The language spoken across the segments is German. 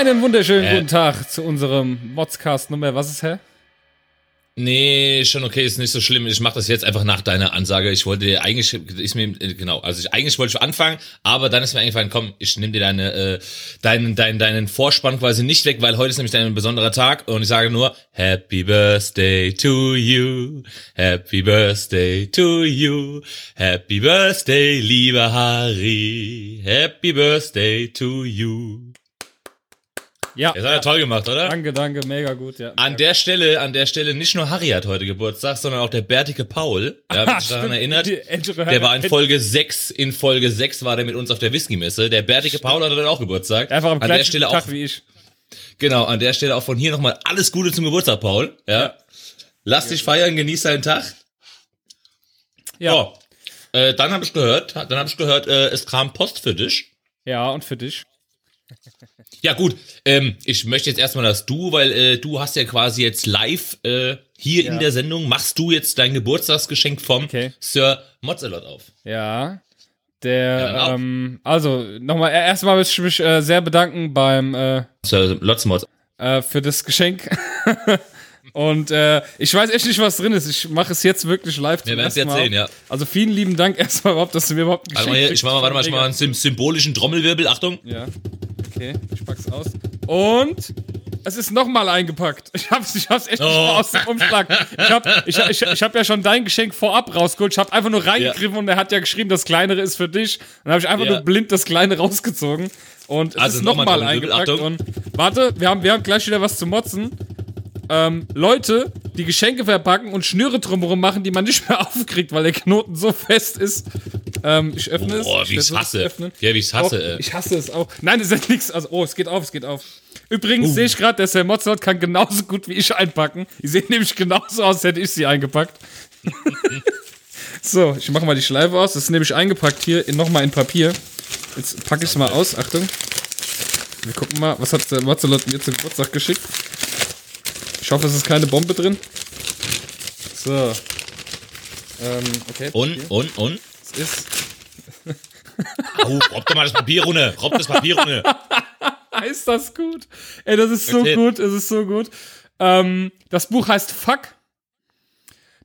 Einen wunderschönen Äh. guten Tag zu unserem Modscast Nummer. Was ist, hä? Nee, schon okay, ist nicht so schlimm. Ich mache das jetzt einfach nach deiner Ansage. Ich wollte dir eigentlich, ist mir äh, genau, also ich eigentlich wollte ich anfangen, aber dann ist mir eingefallen, komm, ich nehme dir deine, äh, deinen, deinen, deinen Vorspann quasi nicht weg, weil heute ist nämlich dein besonderer Tag und ich sage nur Happy Birthday to you, Happy Birthday to you, Happy Birthday, lieber Harry, Happy Birthday to you. Ja. Das hat er toll gemacht, oder? Danke, danke, mega gut, ja. An der Stelle, an der Stelle, nicht nur Harry hat heute Geburtstag, sondern auch der bärtige Paul. Ja, wer sich daran erinnert. Der war in Folge 6, in Folge 6 war der mit uns auf der Whisky-Messe. Der bärtige Paul hatte dann auch Geburtstag. Einfach am an der Stelle Tag auch, wie ich. genau, an der Stelle auch von hier nochmal alles Gute zum Geburtstag, Paul. Ja. Lass dich feiern, genieß deinen Tag. Ja. So. Äh, dann habe ich gehört, dann habe ich gehört, äh, es kam Post für dich. Ja, und für dich? Ja gut, ähm, ich möchte jetzt erstmal, dass du, weil äh, du hast ja quasi jetzt live äh, hier Ja. in der Sendung, machst du jetzt dein Geburtstagsgeschenk vom Okay. Sir Mozzelot auf. Ja. Der, Ja, ähm, also, nochmal, erstmal möchte ich mich äh, sehr bedanken beim, äh, Sir Lotzmotz. äh, für das Geschenk. Und äh, ich weiß echt nicht, was drin ist. Ich mache es jetzt wirklich live Wir zum werden es jetzt sehen, ja. Also vielen lieben Dank erstmal überhaupt, dass du mir überhaupt ein Warte Geschenk mal, hier, ich mach mal, warte mal, ich mach mal Mega. einen sym- symbolischen Trommelwirbel, Achtung. Ja. Okay, ich pack's aus. Und es ist nochmal eingepackt. Ich hab's, ich hab's echt nicht Oh. mal aus dem Umschlag. Ich hab, ich, ich, ich hab ja schon dein Geschenk vorab rausgeholt. Ich hab einfach nur reingegriffen und er hat ja geschrieben, das kleinere ist für dich. Dann habe ich einfach Ja. nur blind das kleine rausgezogen. Und es Also ist nochmal Trommelwirbel, eingepackt. Und warte, wir haben, wir haben gleich wieder was zu motzen. Ähm, Leute, die Geschenke verpacken und Schnüre drumherum machen, die man nicht mehr aufkriegt, weil der Knoten so fest ist. Ähm, ich öffne es. Boah, Ich wie ich's hasse. öffnen. Ja, wie ich's hasse, Oh, ey. Ich hasse es auch. Nein, es ist nichts. Also, oh, es geht auf, es geht auf. Übrigens Uh. sehe ich gerade, der Sir Mozart kann genauso gut wie ich einpacken. Die sehen nämlich genauso aus, als hätte ich sie eingepackt. so, ich mache mal die Schleife aus. Das ist nämlich eingepackt hier in, nochmal in Papier. Jetzt packe ich es mal aus. Achtung. Wir gucken mal, was hat der Mozart mir zum Geburtstag geschickt. Ich hoffe, es ist keine Bombe drin. So. Ähm, okay. Und, und, und? Es ist. Au, robb doch mal das Papier runter. Robb das Papier runter. Ist das gut? Ey, das ist so gut, es ist so gut. Ähm, das Buch heißt Fuck.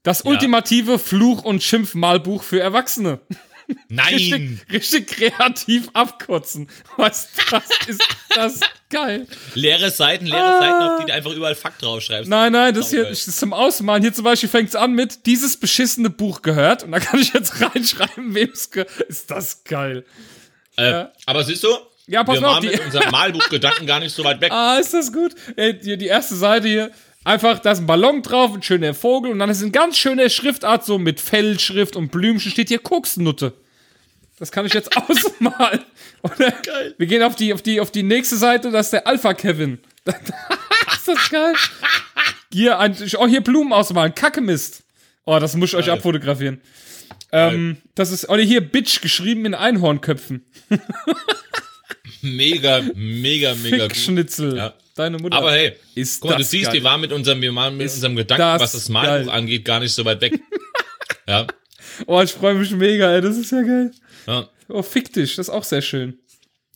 Das ultimative Fluch- und Schimpfmalbuch für Erwachsene. Nein. Richtig, richtig kreativ abkürzen. Was das ist das geil. Leere Seiten, leere Seiten, auf die du einfach überall Fakt draufschreibst. Nein, nein, das hier ist zum Ausmalen. Hier zum Beispiel fängt es an mit dieses beschissene Buch gehört. Und da kann ich jetzt reinschreiben, wem es gehört. Ist das geil. Äh, aber siehst du? Ja, pass wir auf, waren die- mit unserem Malbuchgedanken gar nicht so weit weg. Ah, ist das gut? Ey, die, die erste Seite hier. Einfach, da ist ein Ballon drauf, ein schöner Vogel und dann ist eine ganz schöne Schriftart, so mit Fellschrift und Blümchen, steht hier Koksnutte. Das kann ich jetzt ausmalen. Oder Geil. Wir gehen auf die, auf, die, auf die nächste Seite, das ist der Alpha Kevin. ist das geil? Hier, ein, oh, hier Blumen ausmalen, Kackemist. Oh, das muss ich euch Geil. abfotografieren. Ähm, das ist, oder hier Bitch geschrieben in Einhornköpfen. Mega, mega, mega gut. Schnitzel. Ja. Deine Mutter. Aber hey, Ist guck mal, du das siehst, geil. wir waren mit unserem, wir waren mit Ist unserem Gedanken, das was das Malbuch angeht, gar nicht so weit weg. ja. Oh, ich freue mich mega, ey. Das ist ja geil. ja. Oh, fick dich. Das ist auch sehr schön.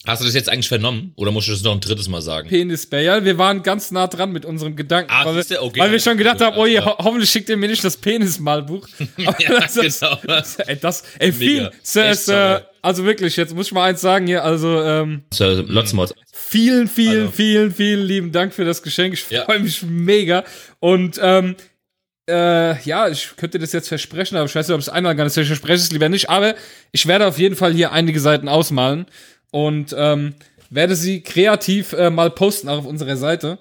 Hast du das jetzt eigentlich vernommen? Oder musst du das noch ein drittes Mal sagen? Penisbär. Ja, wir waren ganz nah dran mit unserem Gedanken. Ah, weil, okay. weil wir schon gedacht haben, oh je, Ja. ho hoffentlich schickt ihr mir nicht das Penismalbuch. Ja, das ist- genau. Ey, das, ey, viel. Sir, Sir, also wirklich, jetzt muss ich mal eins sagen hier, also, ähm, Sir Lotzmod. vielen, vielen, Also. vielen, vielen lieben Dank für das Geschenk. Ich Ja. freue mich mega. Und, ähm, äh, ja, ich könnte das jetzt versprechen, aber ich weiß nicht, ob es einmal kann. Ich verspreche es lieber nicht. Aber ich werde auf jeden Fall hier einige Seiten ausmalen und ähm, werde sie kreativ äh, mal posten auch auf unserer Seite.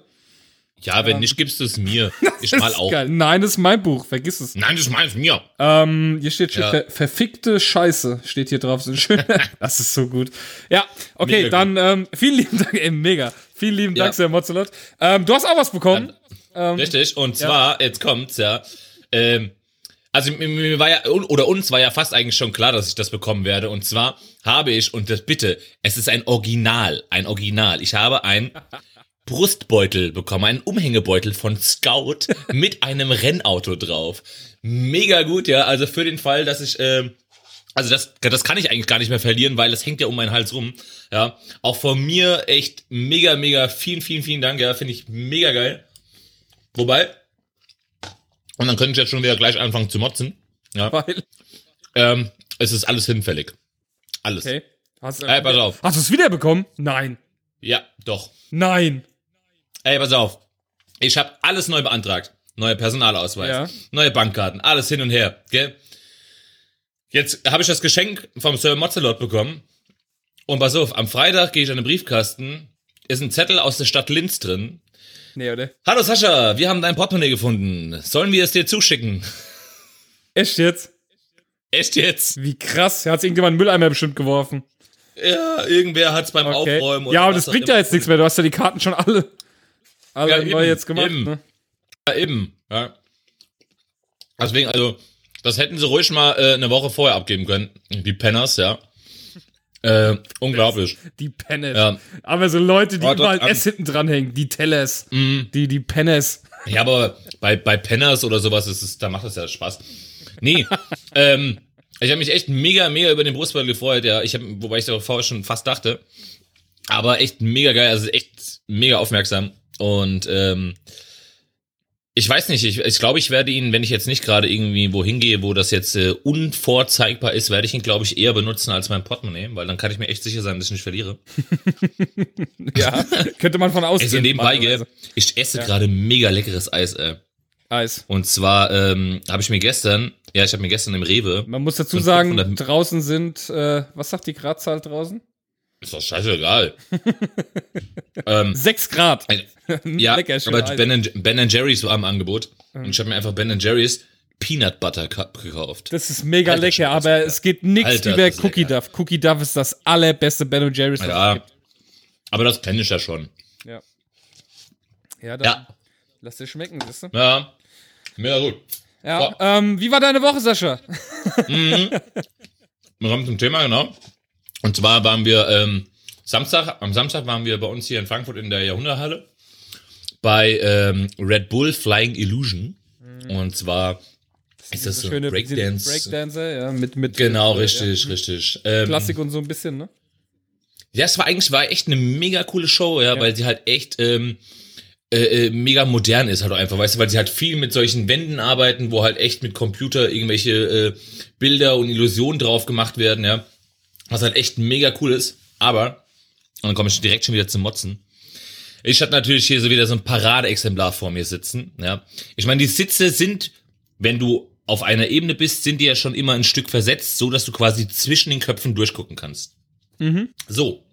Ja, wenn nicht, gibst du es mir. Ich mal ist auch. geil. Nein, das ist mein Buch. Vergiss es. Nein, das meins mir. Ähm, hier steht schon Ja. ver verfickte Scheiße steht hier drauf. So schön. das ist so gut. Ja, okay, Mega dann ähm, vielen lieben Dank, ey, mega. Vielen lieben Ja. Dank, Sir Mozzelot. Ähm, du hast auch was bekommen. Richtig, und zwar, jetzt kommt's ja, ähm, also mir, mir war ja, oder uns war ja fast eigentlich schon klar, dass ich das bekommen werde. Und zwar habe ich, und das bitte, es ist ein Original, ein Original. Ich habe ein Brustbeutel bekommen, einen Umhängebeutel von Scout mit einem Rennauto drauf. Mega gut, ja. Also für den Fall, dass ich ähm, Also das, das kann ich eigentlich gar nicht mehr verlieren, weil das hängt ja um meinen Hals rum. Ja, auch von mir echt mega, mega vielen, vielen, vielen Dank. Ja, finde ich mega geil. Wobei, und dann könnte ich jetzt schon wieder gleich anfangen zu motzen. Ja, Weil, ähm, es ist alles hinfällig. Alles. okay. Hast, du- Ey, pass auf. Hast du es wiederbekommen? Nein. Ja, doch. Nein. Ey, pass auf. Ich habe alles neu beantragt. Neuer Personalausweis, Ja. neue Bankkarten, alles hin und her, gell? Jetzt habe ich das Geschenk vom Sir Mozzelot bekommen. Und pass auf, am Freitag gehe ich an den Briefkasten, ist ein Zettel aus der Stadt Linz drin. Nee, oder? Hallo Sascha, wir haben dein Portemonnaie gefunden. Sollen wir es dir zuschicken? Echt jetzt? Echt jetzt? Wie krass. Hat irgendjemand einen Mülleimer bestimmt geworfen. Ja, irgendwer hat's beim Okay. Aufräumen. oder Ja, aber das bringt ja jetzt nichts mehr. Du hast ja die Karten schon alle, alle Ja, neu eben, jetzt gemacht. eben. Ne? Ja, eben, ja. Deswegen, also, das hätten sie ruhig mal äh, eine Woche vorher abgeben können. Die Penners, ja. Äh, unglaublich. Die Pennes. Ja. Aber so Leute, die Oh, überall S hinten dranhängen. Die Tellers. Mhm. Die, die Pennes. Ja, aber bei, bei Penners oder sowas ist es, da macht das ja Spaß. Nee, ähm, ich habe mich echt mega, mega über den Brustball gefreut, ja. Ich hab, wobei ich da vorher schon fast dachte. Aber echt mega geil, also echt mega aufmerksam. Und ähm, ich weiß nicht, ich, ich glaube, ich werde ihn, wenn ich jetzt nicht gerade irgendwie wohin gehe, wo das jetzt äh, unvorzeigbar ist, werde ich ihn, glaube ich, eher benutzen als mein Portemonnaie, weil dann kann ich mir echt sicher sein, dass ich nicht verliere. Ja, könnte man von außen. Also nebenbei, gell, ich esse gerade mega leckeres Eis, ey. Eis. Und zwar ähm, habe ich mir gestern, ja, ich habe mir gestern im Rewe, Man muss dazu sagen, 500 draußen sind, äh, was sagt die Gradzahl draußen? Ist doch scheißegal. ähm, 6 Grad. ja, Lecker, aber. Ben, and- ben Jerry's war im Angebot und ich habe mir einfach Ben Jerry's Peanut Butter Cup gekauft. Das ist mega Alter, lecker, aber es geht nichts über Cookie lecker. Duff. Cookie Duff ist das allerbeste Ben Jerry's, was es Ja, gibt. aber das kenne ich ja schon. Ja. Ja, dann Ja, lass dir schmecken, siehst du? ja, mega gut. Ja, ähm, wie war deine Woche, Sascha? Wir kommen zum Thema, genau. Und zwar waren wir ähm, Samstag, am Samstag waren wir bei uns hier in Frankfurt in der Jahrhunderthalle bei ähm, Red Bull Flying Illusion. Und zwar ist das so ein Schöne Breakdance. Breakdancer, ja, mit, mit Genau, äh, richtig, richtig. Ähm, Klassik und so ein bisschen, ne? Ja, es war eigentlich war echt eine mega coole Show, ja, weil sie halt echt ähm, äh, äh, mega modern ist halt auch einfach, weißt du, weil sie halt viel mit solchen Wänden arbeiten, wo halt echt mit Computer irgendwelche äh, Bilder und Illusionen drauf gemacht werden, ja. Was halt echt mega cool ist. Aber, und dann komme ich direkt schon wieder zum Motzen. Ich hatte natürlich hier so wieder so ein Paradeexemplar vor mir sitzen, ja. Ich meine, die Sitze sind, wenn du auf einer Ebene bist, sind die ja schon immer ein Stück versetzt, so dass du quasi zwischen den Köpfen durchgucken kannst. So.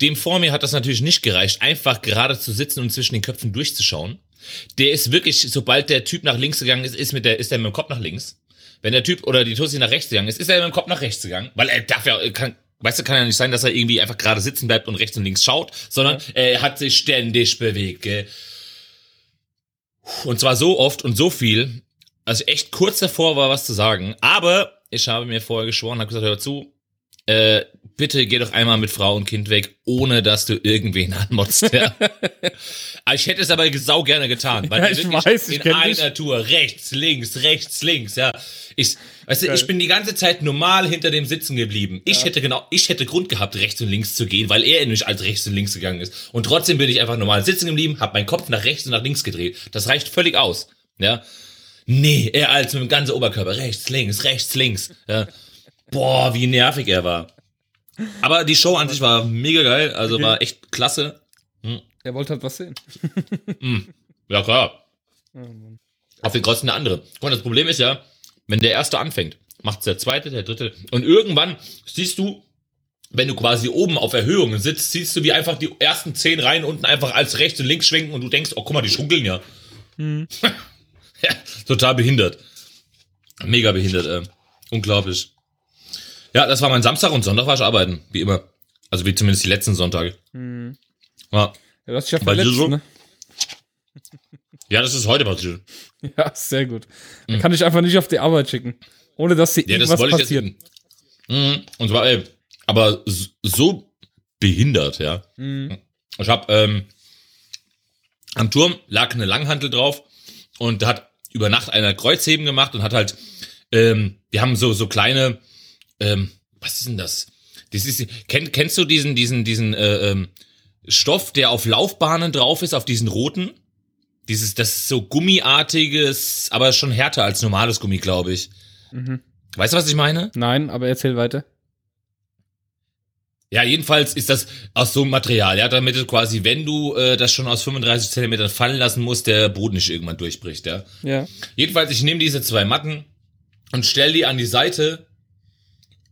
Dem vor mir hat das natürlich nicht gereicht, einfach gerade zu sitzen und zwischen den Köpfen durchzuschauen. Der ist wirklich, sobald der Typ nach links gegangen ist, ist mit der, ist der mit dem Kopf nach links. Wenn der Typ oder die Tussi nach rechts gegangen ist, ist er mit dem Kopf nach rechts gegangen. Weil er darf ja, kann, weißt du, kann ja nicht sein, dass er irgendwie einfach gerade sitzen bleibt und rechts und links schaut, sondern er hat sich ständig bewegt, gell. Und zwar so oft und so viel, also echt kurz davor war, was zu sagen. Aber ich habe mir vorher geschworen, habe gesagt, hör zu, äh, bitte geh doch einmal mit Frau und Kind weg, ohne dass du irgendwen anmotzt. Ja. Aber ich hätte es aber sau gerne getan, weil Ja, ich weiß, ich in einer dich. Tour rechts, links, rechts, links, ja. Ich, weißt du, ich bin die ganze Zeit normal hinter dem sitzen geblieben. Ich hätte genau, ich hätte Grund gehabt, rechts und links zu gehen, weil er nicht als rechts und links gegangen ist. Und trotzdem bin ich einfach normal sitzen geblieben, habe meinen Kopf nach rechts und nach links gedreht. Das reicht völlig aus, ja. Nee, er als mit dem ganzen Oberkörper. Rechts, links, rechts, links. Ja. Boah, wie nervig er war. Aber die Show an sich war mega geil, also Okay. war echt klasse. Er wollte halt was sehen. Ja, klar. Oh. Auf den Kosten der andere. Guck mal, das Problem ist ja, wenn der erste anfängt, macht's der zweite, der dritte. Und irgendwann siehst du, wenn du quasi oben auf Erhöhungen sitzt, siehst du, wie einfach die ersten zehn Reihen unten einfach als rechts und links schwenken und du denkst, oh, guck mal, die schunkeln ja. ja, total behindert. Mega behindert, äh. Unglaublich. Ja, das war mein Samstag und Sonntag war ich arbeiten, wie immer. Also wie zumindest die letzten Sonntage. Hm. Ja. Ja, hast dich ja verletzt, so? ne? ja, das ist heute passiert. Ja, sehr gut. Er kann dich einfach nicht auf die Arbeit schicken. Ohne dass Hm. Ja, das irgendwas ich passiert. jetzt. Mhm. Und zwar, ey, aber so behindert, ja. Mhm. Ich hab, ähm, am Turm lag eine Langhantel drauf und da hat über Nacht einer Kreuzheben gemacht und hat halt, ähm, wir haben so, so kleine ähm, was ist denn das? Das ist, kenn, kennst du diesen, diesen, diesen äh, ähm, Stoff, der auf Laufbahnen drauf ist, auf diesen roten? Dieses, das ist so gummiartiges, aber schon härter als normales Gummi, glaube ich. Mhm. Weißt du, was ich meine? Nein, aber erzähl weiter. Ja, jedenfalls ist das aus so einem Material, ja, damit du quasi, wenn du äh, das schon aus 35 Zentimetern fallen lassen musst, der Boden nicht irgendwann durchbricht, ja. Ja. Jedenfalls, ich nehme diese zwei Matten und stell die an die Seite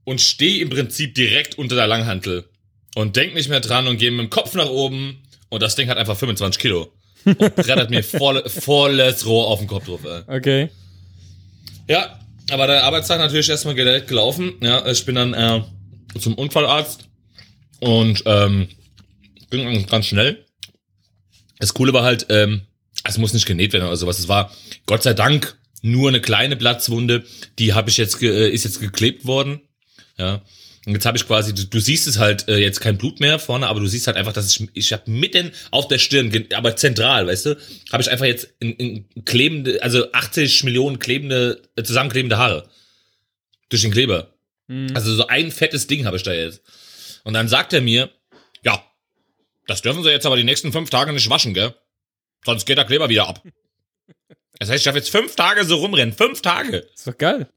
und stehe im Prinzip direkt unter der Langhantel und denk nicht mehr dran und gehe mit dem Kopf nach oben und das Ding hat einfach 25 Kilo und brettert mir voll, volles Rohr auf den Kopf drauf. Ey. Okay. Ja, aber der Arbeitstag natürlich erstmal direkt gelaufen. Ja, ich bin dann äh, zum Unfallarzt und ähm, ging ganz schnell. Das Coole war halt, ähm, es muss nicht genäht werden oder sowas. Es war Gott sei Dank nur eine kleine Platzwunde. Die habe ich jetzt äh, ist jetzt geklebt worden. Ja. Und jetzt habe ich quasi, du, du siehst es halt äh, jetzt kein Blut mehr vorne, aber du siehst halt einfach, dass ich, ich habe mitten auf der Stirn, aber zentral, weißt du, habe ich einfach jetzt in, in klebende, also 80 Millionen klebende, äh, zusammenklebende Haare. Durch den Kleber. Mhm. Also so ein fettes Ding habe ich da jetzt. Und dann sagt er mir, ja, das dürfen Sie jetzt aber die nächsten fünf Tage nicht waschen, gell? Sonst geht der Kleber wieder ab. Das heißt, ich darf jetzt fünf Tage so rumrennen. Fünf Tage. ist doch geil.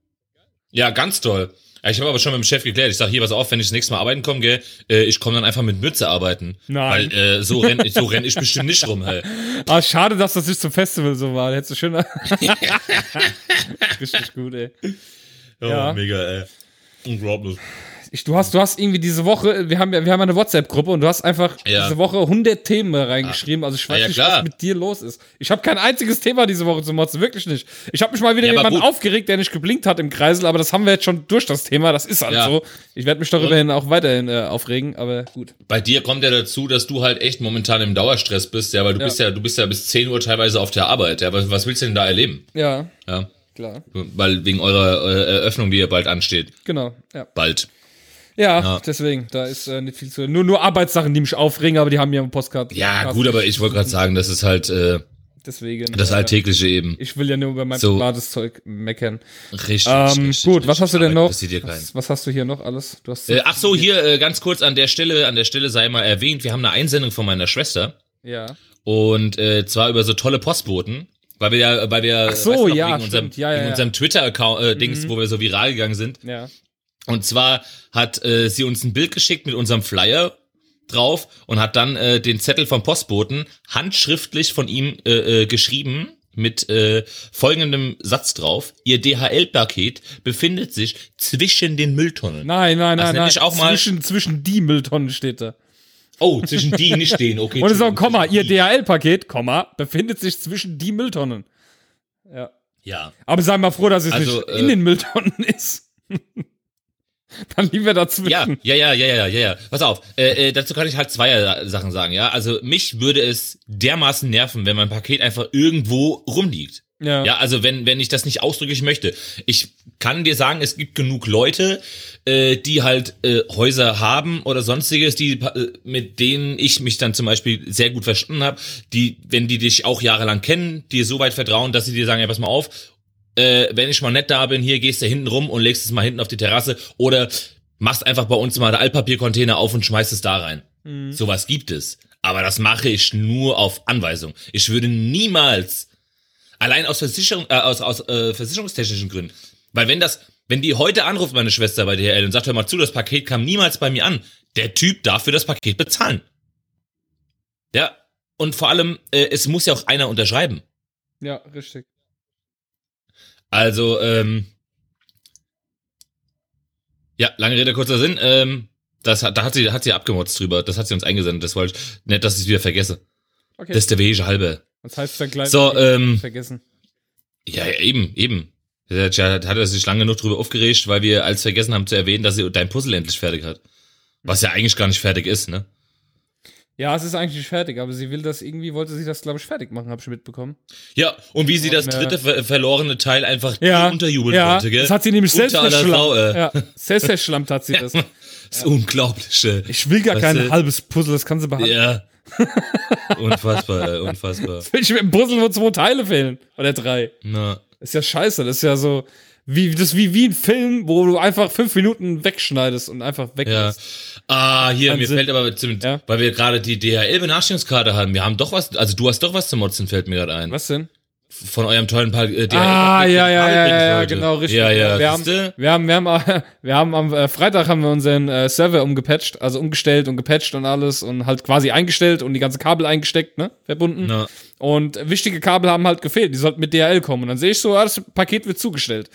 Ja, ganz toll. Ich habe aber schon mit dem Chef geklärt. Ich sage, hier, pass auf, wenn ich das nächste Mal arbeiten komme, gell, äh, ich komme dann einfach mit Mütze arbeiten. Nein. Weil äh, so renn, so renn ich bestimmt nicht rum, hey. Ah, schade, dass das nicht zum Festival so war. Hättest du schön. Richtig gut, ey. Oh, Ja. mega, ey. Unglaublich. Ich, du hast, du hast irgendwie diese Woche, wir haben ja, wir haben eine WhatsApp-Gruppe und du hast einfach Ja. diese Woche 100 Themen reingeschrieben. Also ich weiß Ah, ja, nicht, klar. was mit dir los ist. Ich habe kein einziges Thema diese Woche zu motzen, wirklich nicht. Ich habe mich mal wieder Ja, jemanden aufgeregt, der nicht geblinkt hat im Kreisel, aber das haben wir jetzt schon durch das Thema. Das ist halt Ja. so. Ich werde mich darüber hin auch weiterhin äh, aufregen, aber gut. Bei dir kommt ja dazu, dass du halt echt momentan im Dauerstress bist, ja, weil du bist ja, du bist ja bis 10 Uhr teilweise auf der Arbeit, ja. Was, was willst du denn da erleben? Ja, Ja. klar. Weil wegen eurer äh, Eröffnung, die ja bald ansteht. Genau, ja. Bald. Ja, Ja. deswegen, da ist äh, nicht viel zu. Nur, nur Arbeitssachen, die mich aufregen, aber die haben ja im Postkarte. Ja, gut, aber ich wollte gerade sagen, das ist halt äh, Deswegen. das äh, Alltägliche eben. Ich will ja nur über mein So. privates Zeug meckern. Richtig. Ähm, richtig, gut, richtig. was hast du denn noch? dir. Was, was hast du hier noch alles? Du hast Äh, ach so, hier äh, ganz kurz an der Stelle, an der Stelle sei mal erwähnt, wir haben eine Einsendung von meiner Schwester ja. und äh, zwar über so tolle Postboten, weil wir ja, weil wir Ach so, noch, ja, wegen unserem. Ja, ja, wegen ja. unserem Twitter-Account äh, Dings, Mhm. wo wir so viral gegangen sind. Ja. Und zwar hat äh, sie uns ein Bild geschickt mit unserem Flyer drauf und hat dann äh, den Zettel vom Postboten handschriftlich von ihm äh, äh, geschrieben mit äh, folgendem Satz drauf. Ihr DHL-Paket befindet sich zwischen den Mülltonnen. Nein, nein, nein, nein. ich auch mal- zwischen, zwischen die Mülltonnen steht da. Oh, zwischen die nicht stehen, okay. Und es ist auch Komma. Ihr. DHL-Paket, Komma, befindet sich zwischen die Mülltonnen. Ja. Ja. Aber sei mal froh, dass es Also, nicht äh, in den Mülltonnen ist. Dann lieber dazwischen. Ja, ja, ja, ja, ja, ja, ja. Pass auf, äh, äh, dazu kann ich halt zwei Sachen sagen, ja. Also mich würde es dermaßen nerven, wenn mein Paket einfach irgendwo rumliegt. Ja. Ja, also wenn, wenn ich das nicht ausdrücklich möchte. Ich kann dir sagen, es gibt genug Leute, äh, die halt äh, Häuser haben oder sonstiges, die äh, mit denen ich mich dann zum Beispiel sehr gut verstanden habe, die, wenn die dich auch jahrelang kennen, dir so weit vertrauen, dass sie dir sagen, ja, pass mal auf, äh, wenn ich mal nett da bin, hier gehst du hinten rum und legst es mal hinten auf die Terrasse oder machst einfach bei uns mal den Altpapiercontainer auf und schmeißt es da rein. Mhm. Sowas gibt es. Aber das mache ich nur auf Anweisung. Ich würde niemals Allein aus Versicherung, äh, aus, aus äh, versicherungstechnischen Gründen. Weil wenn das, wenn die heute anruft, meine Schwester bei DHL und sagt, hör mal zu, das Paket kam niemals bei mir an, der Typ darf für das Paket bezahlen. Ja, und vor allem, äh, es muss ja auch einer unterschreiben. Ja, richtig. Also, ähm, ja, lange Rede, kurzer Sinn, ähm, das hat, da hat sie, hat sie abgemotzt drüber, das hat sie uns eingesendet, das wollte ich, nicht, dass ich es wieder vergesse. Okay. Das ist der wege halbe. Was heißt dann gleich? So, ähm, vergessen. Ja, ja, eben, eben. Da hat hat er sich lange genug drüber aufgeregt, weil wir als vergessen haben zu erwähnen, dass sie dein Puzzle endlich fertig hat. Was ja eigentlich gar nicht fertig ist, ne? Ja, es ist eigentlich nicht fertig, aber sie will das irgendwie, wollte sie das, glaube ich, fertig machen, habe ich mitbekommen. Ja, und wie sie das Und, dritte ver verlorene Teil einfach Ja, unterjubeln ja, wollte, gell? das hat sie nämlich selbst Unter verschlammt. äh. Ja, selbst verschlammt hat sie das. Das Unglaubliche. Ich will gar Weißt kein du? halbes Puzzle, das kann sie behalten. Ja. unfassbar, äh, unfassbar. Will ich mit dem Puzzle, wo zwei Teile fehlen. Oder drei. Na, Ist ja scheiße, das ist ja so, Wie, das ist wie, wie ein Film, wo du einfach fünf Minuten wegschneidest und einfach weg Ja. bist. Ah, hier, Keinen mir Sinn. fällt aber, zum, Ja. weil wir gerade die DHL-Benachrichtigungskarte haben, wir haben doch was, also du hast doch was zu motzen, fällt mir gerade ein. Was denn? Von eurem tollen pa äh. Ah, ja, ja, ja, ja, genau, richtig. Ja, ja, wir, haben, wir haben, wir haben, wir haben am äh, Freitag haben wir unseren äh, Server umgepatcht, also umgestellt und gepatcht und alles und halt quasi eingestellt und die ganze Kabel eingesteckt, ne, verbunden. Und wichtige Kabel haben halt gefehlt, die sollten mit DHL kommen. Und dann sehe ich so, ah, das Paket wird zugestellt.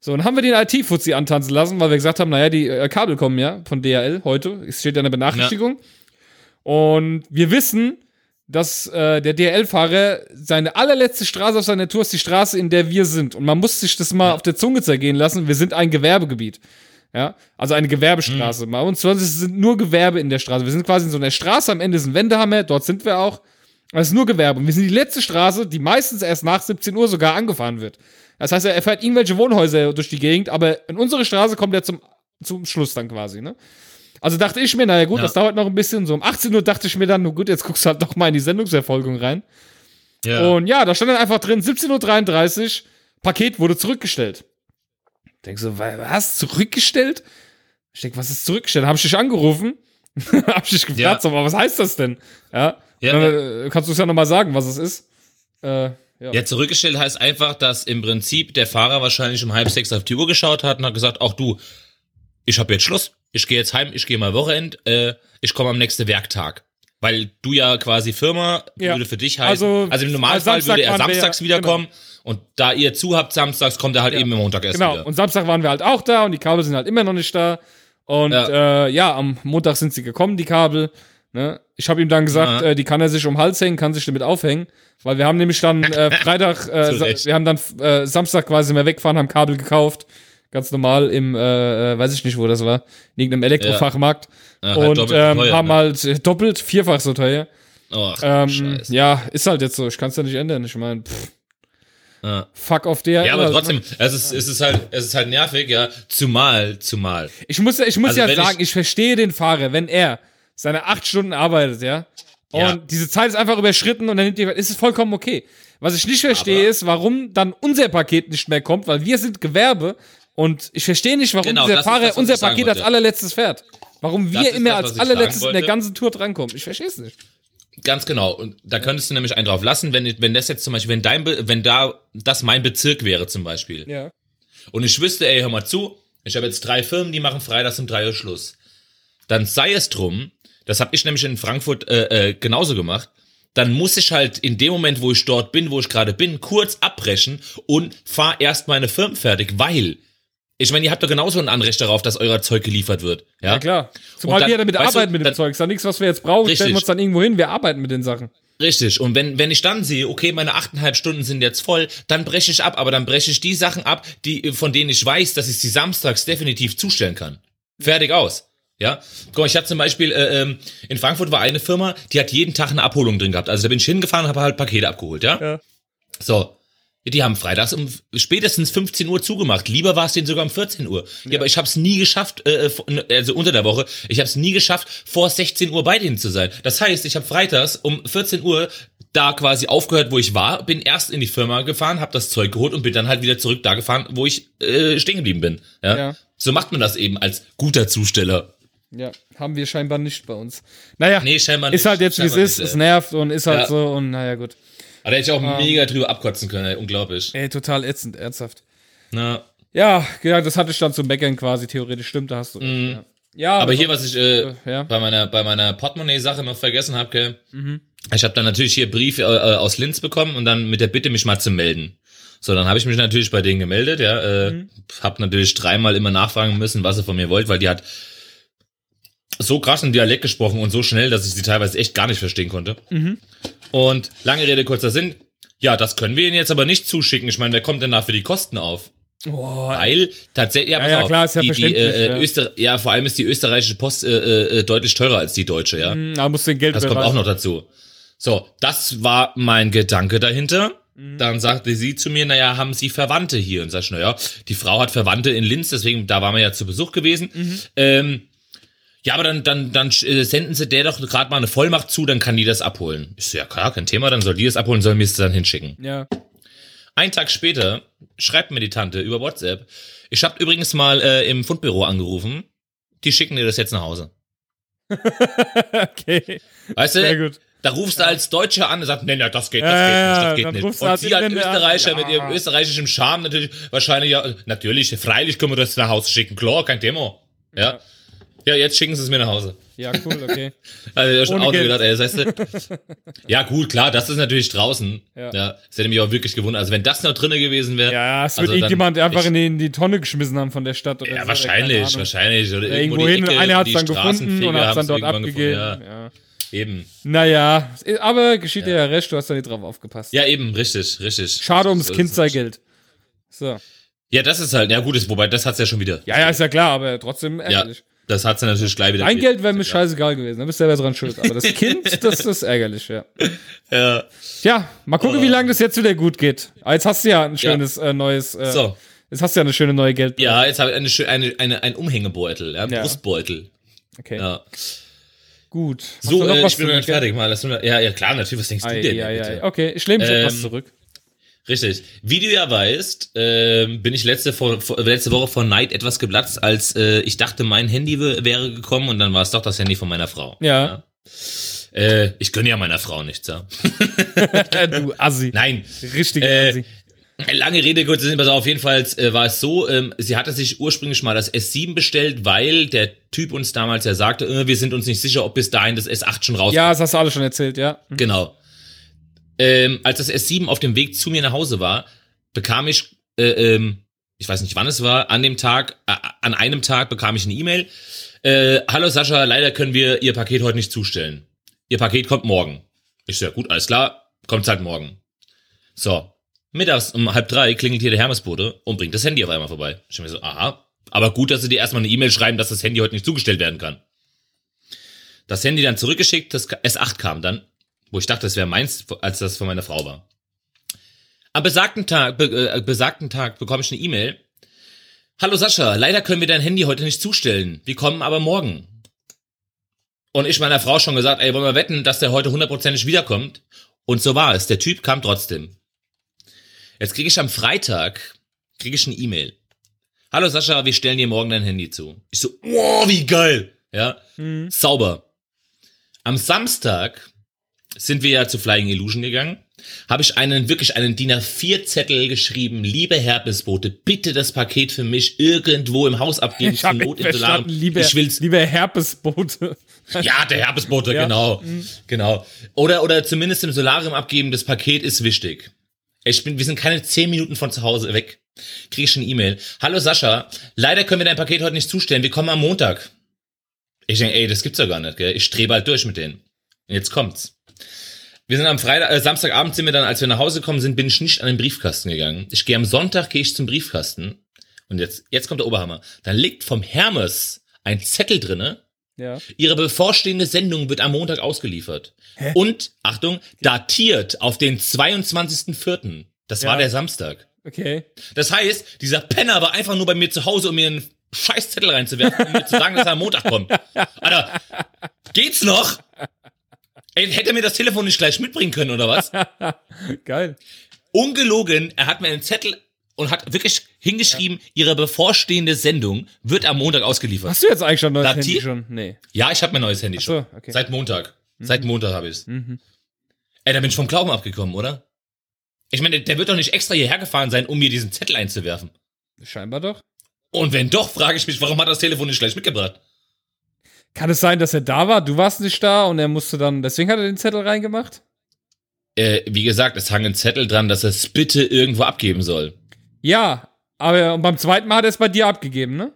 So, dann haben wir den IT-Fuzzi antanzen lassen, weil wir gesagt haben, naja, die äh, Kabel kommen ja von DHL heute. Es steht ja eine Benachrichtigung. Und wir wissen, dass äh, der DHL-Fahrer seine allerletzte Straße auf seiner Tour ist die Straße, in der wir sind. Und man muss sich das mal auf der Zunge zergehen lassen. Wir sind ein Gewerbegebiet. Ja, also eine Gewerbestraße. Bei uns sind nur Gewerbe in der Straße. Wir sind quasi in so einer Straße, am Ende ist ein Wendehammer, dort sind wir auch. Es ist nur Gewerbe. Und wir sind die letzte Straße, die meistens erst nach 17 Uhr sogar angefahren wird. Das heißt, er fährt irgendwelche Wohnhäuser durch die Gegend, aber in unsere Straße kommt er zum, zum Schluss dann quasi, ne? Also dachte ich mir, naja gut, Ja. das dauert noch ein bisschen. So um 18 Uhr dachte ich mir dann, nur gut, jetzt guckst du halt doch mal in die Sendungserfolgung rein. ja. Und ja, da stand dann einfach drin, 17.33 Uhr, Paket wurde zurückgestellt. Denkst so, wa- was? Zurückgestellt? Ich denk, was ist zurückgestellt? Hab ich dich angerufen? Hab ich dich gefragt, Ja. aber was heißt das denn? Ja. Ja, Dann, äh, kannst du es ja nochmal sagen, was es ist? Äh, ja. Ja, zurückgestellt heißt einfach, dass im Prinzip der Fahrer wahrscheinlich um halb sechs auf die Uhr geschaut hat und hat gesagt, auch du, ich habe jetzt Schluss, ich gehe jetzt heim, ich gehe mal Wochenend, äh, ich komme am nächsten Werktag. Weil du ja quasi Firma Ja. würde für dich heißen. Also, Also, im Normalfall Samstag würde er waren wir- samstags wiederkommen und da ihr zu habt samstags, kommt er halt eben am Montag erst Genau, wieder. und Samstag waren wir halt auch da und die Kabel sind halt immer noch nicht da. Und ja, Ja. äh, ja am Montag sind sie gekommen, die Kabel. Ne? Ich habe ihm dann gesagt, Ja. äh, die kann er sich um den Hals hängen, kann sich damit aufhängen. Weil wir haben nämlich dann äh, Freitag, äh, wir haben dann äh, Samstag quasi mehr wegfahren, haben Kabel gekauft. Ganz normal im, äh, äh, weiß ich nicht, wo das war, in irgendeinem Elektrofachmarkt. Ja, halt und ähm, teuer, haben ne? halt doppelt, vierfach so teuer. Ach, Ähm, ja, ist halt jetzt so. Ich kann es ja nicht ändern. Ich meine, Ja. fuck auf der. Ja, aber ne? trotzdem, es ist, es ist halt, es ist halt nervig, ja. Zumal, zumal. Ich muss, ja- ich muss Also ja sagen, ich, verstehe den Fahrer, wenn er seine acht Stunden arbeitet, ja, und Ja. diese Zeit ist einfach überschritten und dann nimmt die, ist es vollkommen okay. Was ich nicht verstehe, Aber- ist, warum dann unser Paket nicht mehr kommt, weil wir sind Gewerbe und ich verstehe nicht, warum Genau, dieser Fahrer das, unser Paket als allerletztes fährt. Warum wir immer das, als allerletztes in der ganzen Tour drankommen. Ich verstehe es nicht. Ganz genau. Und da könntest du nämlich einen drauf lassen, wenn, wenn das jetzt zum Beispiel, wenn dein, Be wenn da, das mein Bezirk wäre zum Beispiel. Ja. Und ich wüsste, ey, hör mal zu, ich habe jetzt drei Firmen, die machen freitags um drei Uhr Schluss. Dann sei es drum, das habe ich nämlich in Frankfurt äh, äh, genauso gemacht, dann muss ich halt in dem Moment, wo ich dort bin, wo ich gerade bin, kurz abbrechen und fahr erst meine Firmen fertig, weil, ich meine, ihr habt doch genauso ein Anrecht darauf, dass euer Zeug geliefert wird. Ja, Ja, klar. Zumal dann, wir damit weißt du, arbeiten mit dem dann- Zeug. Ist ja nichts, was wir jetzt brauchen. Stellen wir Richtig. uns dann irgendwo hin. Wir arbeiten mit den Sachen. Richtig. Und wenn, wenn ich dann sehe, okay, meine achteinhalb Stunden sind jetzt voll, dann breche ich ab, aber dann breche ich die Sachen ab, die, von denen ich weiß, dass ich sie samstags definitiv zustellen kann. Fertig aus. Ja, guck mal, ich hatte zum Beispiel, äh, ähm, in Frankfurt war eine Firma, die hat jeden Tag eine Abholung drin gehabt. Also da bin ich hingefahren, habe halt Pakete abgeholt, ja? Ja. So. Die haben freitags um spätestens 15 Uhr zugemacht. Lieber war es denen sogar um 14 Uhr. Ja, aber ich habe es nie geschafft, äh, also unter der Woche, ich habe es nie geschafft, vor 16 Uhr bei denen zu sein. Das heißt, ich habe freitags um 14 Uhr da quasi aufgehört, wo ich war, bin erst in die Firma gefahren, habe das Zeug geholt und bin dann halt wieder zurück da gefahren, wo ich äh, stehen geblieben bin. Ja? Ja. So macht man das eben als guter Zusteller. Ja, haben wir scheinbar nicht bei uns. Naja, Nee, scheinbar ist nicht. halt jetzt, wie es ist. nicht, Es äh. nervt und ist halt Ja. so und naja, gut. Aber da hätte ich auch Ah. mega drüber abkotzen können, ey. unglaublich. Ey, total ätzend, ernsthaft. Na, Ja, ja, das hatte ich dann zum Meckern quasi theoretisch, stimmt, da hast du. recht, Ja, ja. Aber so- hier, was ich äh, ja. bei meiner bei meiner Portemonnaie-Sache noch vergessen habe? Mhm. ich habe dann natürlich hier Brief äh, äh, aus Linz bekommen und dann mit der Bitte, mich mal zu melden. So, dann habe ich mich natürlich bei denen gemeldet, ja, äh, Mhm. habe natürlich dreimal immer nachfragen müssen, was sie von mir wollt, weil die hat so krassen Dialekt gesprochen und so schnell, dass ich sie teilweise echt gar nicht verstehen konnte. Mhm. Und lange Rede, kurzer Sinn. Ja, das können wir Ihnen jetzt aber nicht zuschicken. Ich meine, wer kommt denn da für die Kosten auf? Boah, Weil tatsächlich, ja, pass ja, auf, klar, ist ja die, die, äh, ja. Öster ja, vor allem ist die österreichische Post äh, äh, deutlich teurer als die deutsche, ja. hm, da musst du den Geld Das kommt auch noch dazu. So, das war mein Gedanke dahinter. Mhm. Dann sagte sie zu mir, naja, haben Sie Verwandte hier? Und sag ich, naja, die Frau hat Verwandte in Linz, deswegen, da waren wir ja zu Besuch gewesen. Mhm. Ähm, ja, aber dann, dann, dann äh, senden Sie der doch gerade mal eine Vollmacht zu, dann kann die das abholen. Ich so, ja klar, kein Thema, dann soll die das abholen, soll mir es dann hinschicken. Ja, Ein Tag später schreibt mir die Tante über WhatsApp, ich habe übrigens mal äh, im Fundbüro angerufen, die schicken dir das jetzt nach Hause. okay. Weißt Sehr du, gut. da rufst du als Deutscher an und sagst, nee, nee, das geht, das Ja, geht nicht, das geht nicht. Und als sie als Österreicher ja. mit ihrem österreichischen Charme natürlich wahrscheinlich, ja, natürlich, freilich können wir das nach Hause schicken, klar, kein Thema. Ja. Ja, jetzt schicken sie es mir nach Hause. Ja, cool, okay. Also ich schon Geld. gedacht, ey, das heißt, du- ja gut, klar, das ist natürlich draußen. Ja. Ja. das hätte mich auch wirklich gewundert. Also wenn das noch drinnen gewesen wäre. Ja, es wird also irgendjemand einfach ich- in die, in die Tonne geschmissen haben von der Stadt oder Ja, so, wahrscheinlich, Ahnung. wahrscheinlich. Oder Ja, irgendwo irgendwo hin einer hat es dann gefunden und hat es dann dort abgegeben. Ja. Ja, eben. Naja, aber geschieht ja recht, du hast da nicht drauf aufgepasst. Ja, eben, richtig, richtig. Schade ums So- Kind sei Geld. So. Ja, das ist halt, ja gut, ist, wobei das hat's ja schon wieder. Ja, ja, ist ja klar, aber trotzdem Ja, ärgerlich. Das hat's ja natürlich gleich wieder. Dein Geld wäre mir scheißegal gewesen, da bist du selber dran schuld. Aber das Kind, das ist ärgerlich, ja. Ja. Ja, mal gucken, wie lange das jetzt wieder gut geht. Ah, Jetzt hast du ja ein schönes äh, neues. Äh, So. Jetzt hast du ja eine schöne neue Geld. Ja, jetzt habe ich eine, eine, eine, ein Umhängebeutel, ja, Ja. Brustbeutel. Okay, Ja. gut. Hast So, du äh, ich bin fertig. Mal, ja, ja, klar, natürlich. Was denkst du Ei, denn? ei, bitte? ei. Okay, ich lehne mich Ähm, etwas zurück. Richtig. Wie du ja weißt, ähm, bin ich letzte, vor, vor, letzte Woche vor Neid etwas geplatzt, als äh, ich dachte, mein Handy wär- wäre gekommen und dann war es doch das Handy von meiner Frau. Ja. Äh, ich gönne ja meiner Frau nichts, ja. du Assi. Nein. Richtige Äh, Assi. Lange Rede, kurzer Sinn, pass auf, jedenfalls äh, war es so, ähm, sie hatte sich ursprünglich mal das S7 bestellt, weil der Typ uns damals ja sagte, äh, wir sind uns nicht sicher, ob bis dahin das S8 schon rauskommt. Ja, das hast du alle schon erzählt, ja. Hm. Genau. Ähm, als das S7 auf dem Weg zu mir nach Hause war, bekam ich, äh, ähm, ich weiß nicht wann es war, an dem Tag, äh, an einem Tag bekam ich eine E-Mail. Äh, Hallo Sascha, leider können wir Ihr Paket heute nicht zustellen. Ihr Paket kommt morgen. Ich so, ja gut, alles klar, kommt halt morgen. So, mittags um halb drei klingelt hier der Hermesbote und bringt das Handy auf einmal vorbei. Ich mir so, aha, aber gut, dass sie dir erstmal eine E-Mail schreiben, dass das Handy heute nicht zugestellt werden kann. Das Handy dann zurückgeschickt, das S8 kam dann, wo ich dachte, das wäre meins, als das von meiner Frau war. Am besagten Tag, be, äh, besagten Tag bekomme ich eine E-Mail. Hallo Sascha, leider können wir dein Handy heute nicht zustellen. Wir kommen aber morgen. Und ich meiner Frau schon gesagt, ey, wollen wir wetten, dass der heute hundertprozentig wiederkommt? Und so war es. Der Typ kam trotzdem. Jetzt kriege ich am Freitag, kriege ich eine E-Mail. Hallo Sascha, wir stellen dir morgen dein Handy zu. Ich so, wow, wie geil. Ja, Mhm. sauber. Am Samstag sind wir ja zu Flying Illusion gegangen. Habe ich einen, wirklich einen DIN A4-Zettel geschrieben. Liebe Herpesbote, bitte das Paket für mich irgendwo im Haus abgeben. Ich Not im Solarium. liebe, ich will's liebe Herpesbote. ja, der Herpesbote, Ja. genau. Genau. Oder, oder zumindest im Solarium abgeben, das Paket ist wichtig. Ich bin, wir sind keine zehn Minuten von zu Hause weg. Kriege ich eine E-Mail. Hallo Sascha, leider können wir dein Paket heute nicht zustellen. Wir kommen am Montag. Ich denke, ey, das gibt's ja gar nicht, gell? Ich strebe halt durch mit denen. Und jetzt kommt's. Wir sind am Freitag, äh, Samstagabend sind wir dann, als wir nach Hause gekommen sind, bin ich nicht an den Briefkasten gegangen. Ich gehe am Sonntag, gehe ich zum Briefkasten. Und jetzt, jetzt kommt der Oberhammer. Dann liegt vom Hermes ein Zettel drinne, Ja. Ihre bevorstehende Sendung wird am Montag ausgeliefert. Hä? Und, Achtung, datiert auf den 22.04. Das war Ja. der Samstag. Okay. Das heißt, dieser Penner war einfach nur bei mir zu Hause, um mir einen scheiß Zettel reinzuwerfen, um mir zu sagen, dass er am Montag kommt. Alter, geht's noch? Ey, hätte er mir das Telefon nicht gleich mitbringen können, oder was? Geil. Ungelogen, er hat mir einen Zettel und hat wirklich hingeschrieben, ihre bevorstehende Sendung wird am Montag ausgeliefert. Hast du jetzt eigentlich schon ein neues Datier- Handy schon? Nee. Ja, ich habe mein neues Handy schon. so, okay. Seit Montag. Seit Montag habe ich's. Mhm. Ey, da bin ich vom Glauben abgekommen, oder? Ich meine, der wird doch nicht extra hierher gefahren sein, um mir diesen Zettel einzuwerfen. Scheinbar doch. Und wenn doch, frage ich mich, warum hat er das Telefon nicht gleich mitgebracht? Kann es sein, dass er da war? Du warst nicht da und er musste dann, deswegen hat er den Zettel reingemacht? Äh, wie gesagt, es hang ein Zettel dran, dass er es bitte irgendwo abgeben soll. Ja, aber und beim zweiten Mal hat er es bei dir abgegeben, ne?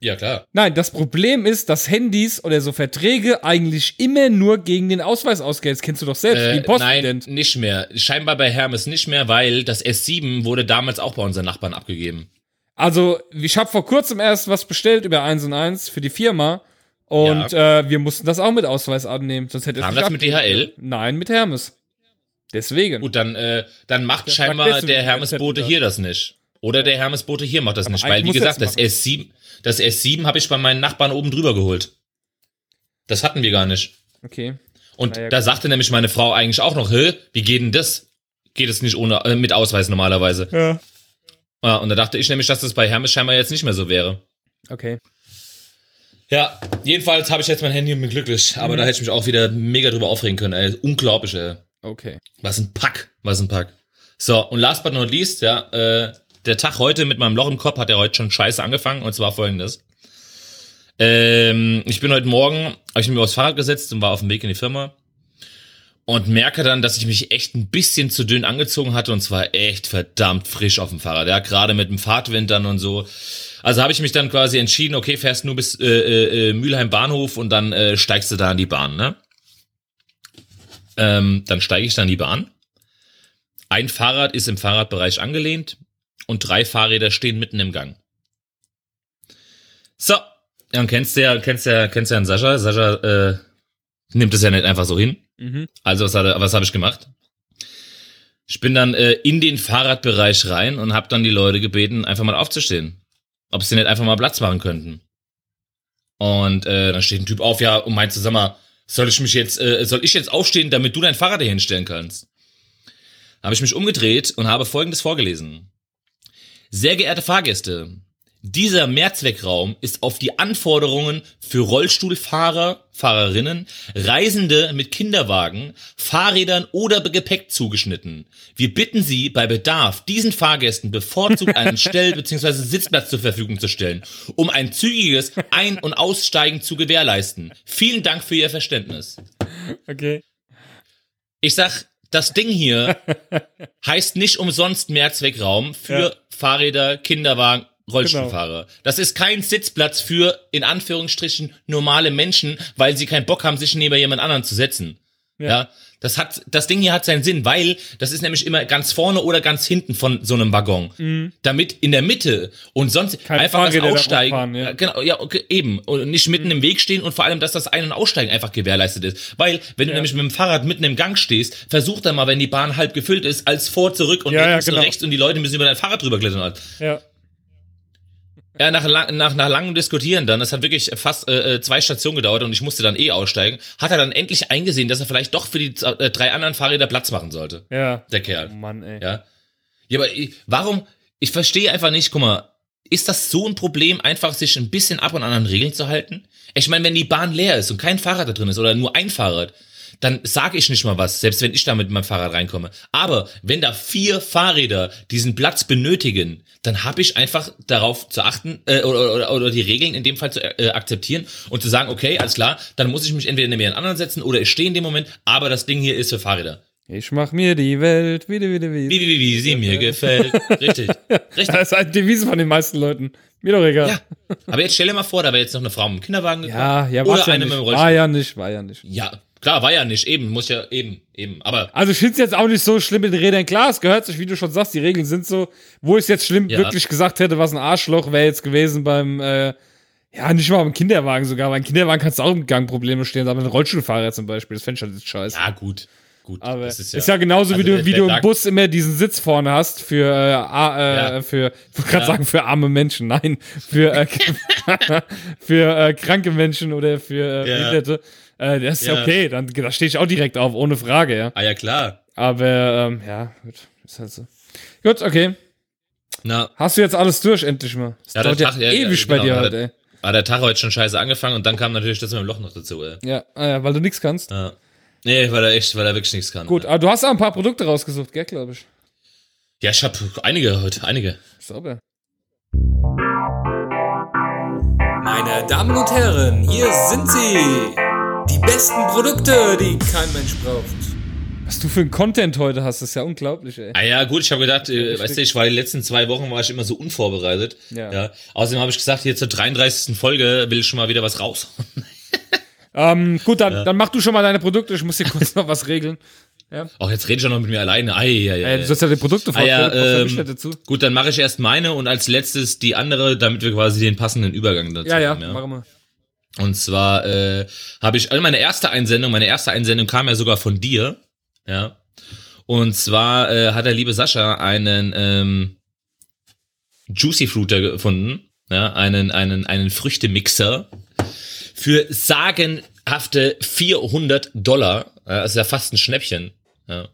Ja, klar. Nein, das Problem ist, dass Handys oder so Verträge eigentlich immer nur gegen den Ausweis ausgelten. Das kennst du doch selbst, Äh, Postident. nein, nicht mehr. Scheinbar bei Hermes nicht mehr, weil das S7 wurde damals auch bei unseren Nachbarn abgegeben. Also, ich habe vor kurzem erst was bestellt über 1 und 1 für die Firma. Und äh, wir mussten das auch mit Ausweis annehmen. Sonst hätte nicht das mit. DHL? Nein, mit Hermes. Deswegen. Gut, dann, äh, dann macht Das scheinbar der Hermesbote hier das nicht. Oder der Hermesbote hier macht das nicht. Weil, wie gesagt, das S7, das S7 habe ich bei meinen Nachbarn oben drüber geholt. Das hatten wir gar nicht. Okay. Und ja, da gut. sagte nämlich meine Frau eigentlich auch noch, hä, wie geht denn das? geht es nicht ohne äh, mit Ausweis normalerweise. Ja. Ja, und da dachte ich nämlich, dass das bei Hermes scheinbar jetzt nicht mehr so wäre. Okay. Ja, jedenfalls habe ich jetzt mein Handy und bin glücklich. Aber Mhm. da hätte ich mich auch wieder mega drüber aufregen können. Ey. Unglaublich, ey. Okay. Was ein Pack. Was ein Pack. So, und last but not least, ja, äh, der Tag heute mit meinem Loch im Kopf hat ja heute schon scheiße angefangen. Und zwar folgendes. Ähm, ich bin heute Morgen, habe ich mich aufs Fahrrad gesetzt und war auf dem Weg in die Firma. Und merke dann, dass ich mich echt ein bisschen zu dünn angezogen hatte und zwar echt verdammt frisch auf dem Fahrrad. Ja, gerade mit dem Fahrtwind dann und so. Also habe ich mich dann quasi entschieden, okay, fährst nur bis äh, äh, äh, Mülheim Bahnhof und dann äh, steigst du da in die Bahn, ne? Ähm, dann steige ich dann die Bahn. Ein Fahrrad ist im Fahrradbereich angelehnt und drei Fahrräder stehen mitten im Gang. So, und kennst du ja, kennst ja, kennst ja einen Sascha. Sascha äh, nimmt es ja nicht einfach so hin. Mhm. Also was, hat was habe ich gemacht? Ich bin dann äh, in den Fahrradbereich rein und habe dann die Leute gebeten, einfach mal aufzustehen. Ob sie nicht einfach mal Platz machen könnten. Und äh, dann steht ein Typ auf, ja, und meint sag mal, soll ich mich jetzt, äh, soll ich jetzt aufstehen, damit du dein Fahrrad hier hinstellen kannst? Habe ich mich umgedreht und habe Folgendes vorgelesen. Sehr geehrte Fahrgäste, dieser Mehrzweckraum ist auf die Anforderungen für Rollstuhlfahrer, Fahrerinnen, Reisende mit Kinderwagen, Fahrrädern oder Gepäck zugeschnitten. Wir bitten Sie bei Bedarf, diesen Fahrgästen bevorzugt einen Stell- bzw. Sitzplatz zur Verfügung zu stellen, um ein zügiges Ein- und Aussteigen zu gewährleisten. Vielen Dank für Ihr Verständnis. Okay. Ich sag, das Ding hier heißt nicht umsonst Mehrzweckraum für Ja. Fahrräder, Kinderwagen, Rollstuhlfahrer. Das ist kein Sitzplatz für, in Anführungsstrichen, normale Menschen, weil sie keinen Bock haben, sich neben jemand anderen zu setzen. Ja. Ja. Das hat, das Ding hier hat seinen Sinn, weil das ist nämlich immer ganz vorne oder ganz hinten von so einem Waggon. Damit in der Mitte und sonst Mhm. Keine einfach das Fahrräder da Aussteigen, rumfahren, ja. ja. genau, ja, okay, eben. Und nicht mitten im Weg stehen und vor allem, dass das Ein- und Aussteigen einfach gewährleistet ist. Weil, wenn du Ja. nämlich mit dem Fahrrad mitten im Gang stehst, versuch dann mal, wenn die Bahn halb gefüllt ist, als vor, zurück und Ja, ja, links genau. und rechts und die Leute müssen über dein Fahrrad drüber klettern. Ja. Ja, nach, lang, nach, nach langem Diskutieren dann, das hat wirklich fast äh, äh, zwei Stationen gedauert und ich musste dann eh aussteigen, hat er dann endlich eingesehen, dass er vielleicht doch für die äh, drei anderen Fahrräder Platz machen sollte. Ja. Der Oh Kerl. Mann, ey. Ja. Ja, aber ich- warum? Ich verstehe einfach nicht, guck mal, ist das so ein Problem, einfach sich ein bisschen ab und an an Regeln zu halten? Ich meine, wenn die Bahn leer ist und kein Fahrrad da drin ist oder nur ein Fahrrad, dann sage ich nicht mal was, selbst wenn ich da mit meinem Fahrrad reinkomme. Aber wenn da vier Fahrräder diesen Platz benötigen, dann habe ich einfach darauf zu achten äh, oder, oder, oder die Regeln in dem Fall zu äh, akzeptieren und zu sagen, okay, alles klar, dann muss ich mich entweder neben einen anderen setzen oder ich stehe in dem Moment, aber das Ding hier ist für Fahrräder. Ich mach mir die Welt wieder, wieder, wieder. Wie, wie, wie, wie sie mir gefällt. Richtig. Richtig. Das ist halt die Devise von den meisten Leuten. Mir doch egal. Ja. Aber jetzt stell dir mal vor, da wäre jetzt noch eine Frau mit dem Kinderwagen ja, ja, oder ja eine nicht. mit dem War ja nicht, war ja nicht. Ja, klar, war ja nicht. Eben, muss ja, eben, eben. Aber Also ich finde es jetzt auch nicht so schlimm mit den Rädern. Klar, es gehört sich, wie du schon sagst, die Regeln sind so. Wo ich es jetzt schlimm Ja. wirklich gesagt hätte, was ein Arschloch wäre jetzt gewesen beim, äh, ja, nicht mal beim Kinderwagen sogar. Beim Kinderwagen kannst du auch im Gang Probleme stehen, aber ein Rollstuhlfahrer zum Beispiel, das fände ich halt jetzt scheiße. ja, gut. Gut. Aber das ist ja, genauso, wie also du, der- wie du im Bus immer diesen Sitz vorne hast für, äh, äh, Ja. für, ich wollte gerade Ja. sagen, für arme Menschen, nein, für, äh, für äh, kranke Menschen oder für äh, Ja. Äh, das ist Ja. okay, dann da stehe ich auch direkt auf, ohne Frage, ja. Ah, ja, klar. Aber, ähm, ja, gut, ist halt so. Gut, okay. Na, Hast du jetzt alles durch, endlich mal? Das Ja, der dauert ja Tag- ja, ewig ja, bei genau, dir ja, halt, der- ey. war der Tag heute schon scheiße angefangen und dann kam natürlich das mit dem Loch noch dazu, ey. Ja, ah, ja, weil du nichts kannst. Ja. Nee, weil er echt, weil er wirklich nichts kann. Gut, aber du hast auch ein paar Produkte rausgesucht, gell, glaube ich. Ja, ich hab einige heute, einige. Sauber. Meine Damen und Herren, hier sind sie. Die besten Produkte, die kein Mensch braucht. Was du für ein Content heute hast, ist ja unglaublich, ey. Ah ja, gut, ich habe gedacht, äh, weißt du, ich war die letzten zwei Wochen war ich immer so unvorbereitet. Ja. ja. Außerdem habe ich gesagt, hier zur 33. Folge will ich schon mal wieder was raus. Ähm, gut, dann, dann mach du schon mal deine Produkte. Ich muss hier kurz noch was regeln. Auch jetzt rede ich auch noch mit mir alleine. Ei, ei, ei, Äh, du sollst ja die Produkte Ah, ja, vorstellen. brauchst ja mich ähm, dazu. Gut, dann mache ich erst meine und als letztes die andere, damit wir quasi den passenden Übergang dazu Ja, ja, haben. machen wir. Und zwar äh, habe ich, also meine erste Einsendung, meine erste Einsendung kam ja sogar von dir, ja. Und zwar äh, hat der liebe Sascha einen ähm, Juicy Fruiter gefunden, ja, einen einen einen Früchtemixer für sagenhafte 400 Dollar. Ja, das ist ja fast ein Schnäppchen. Ja.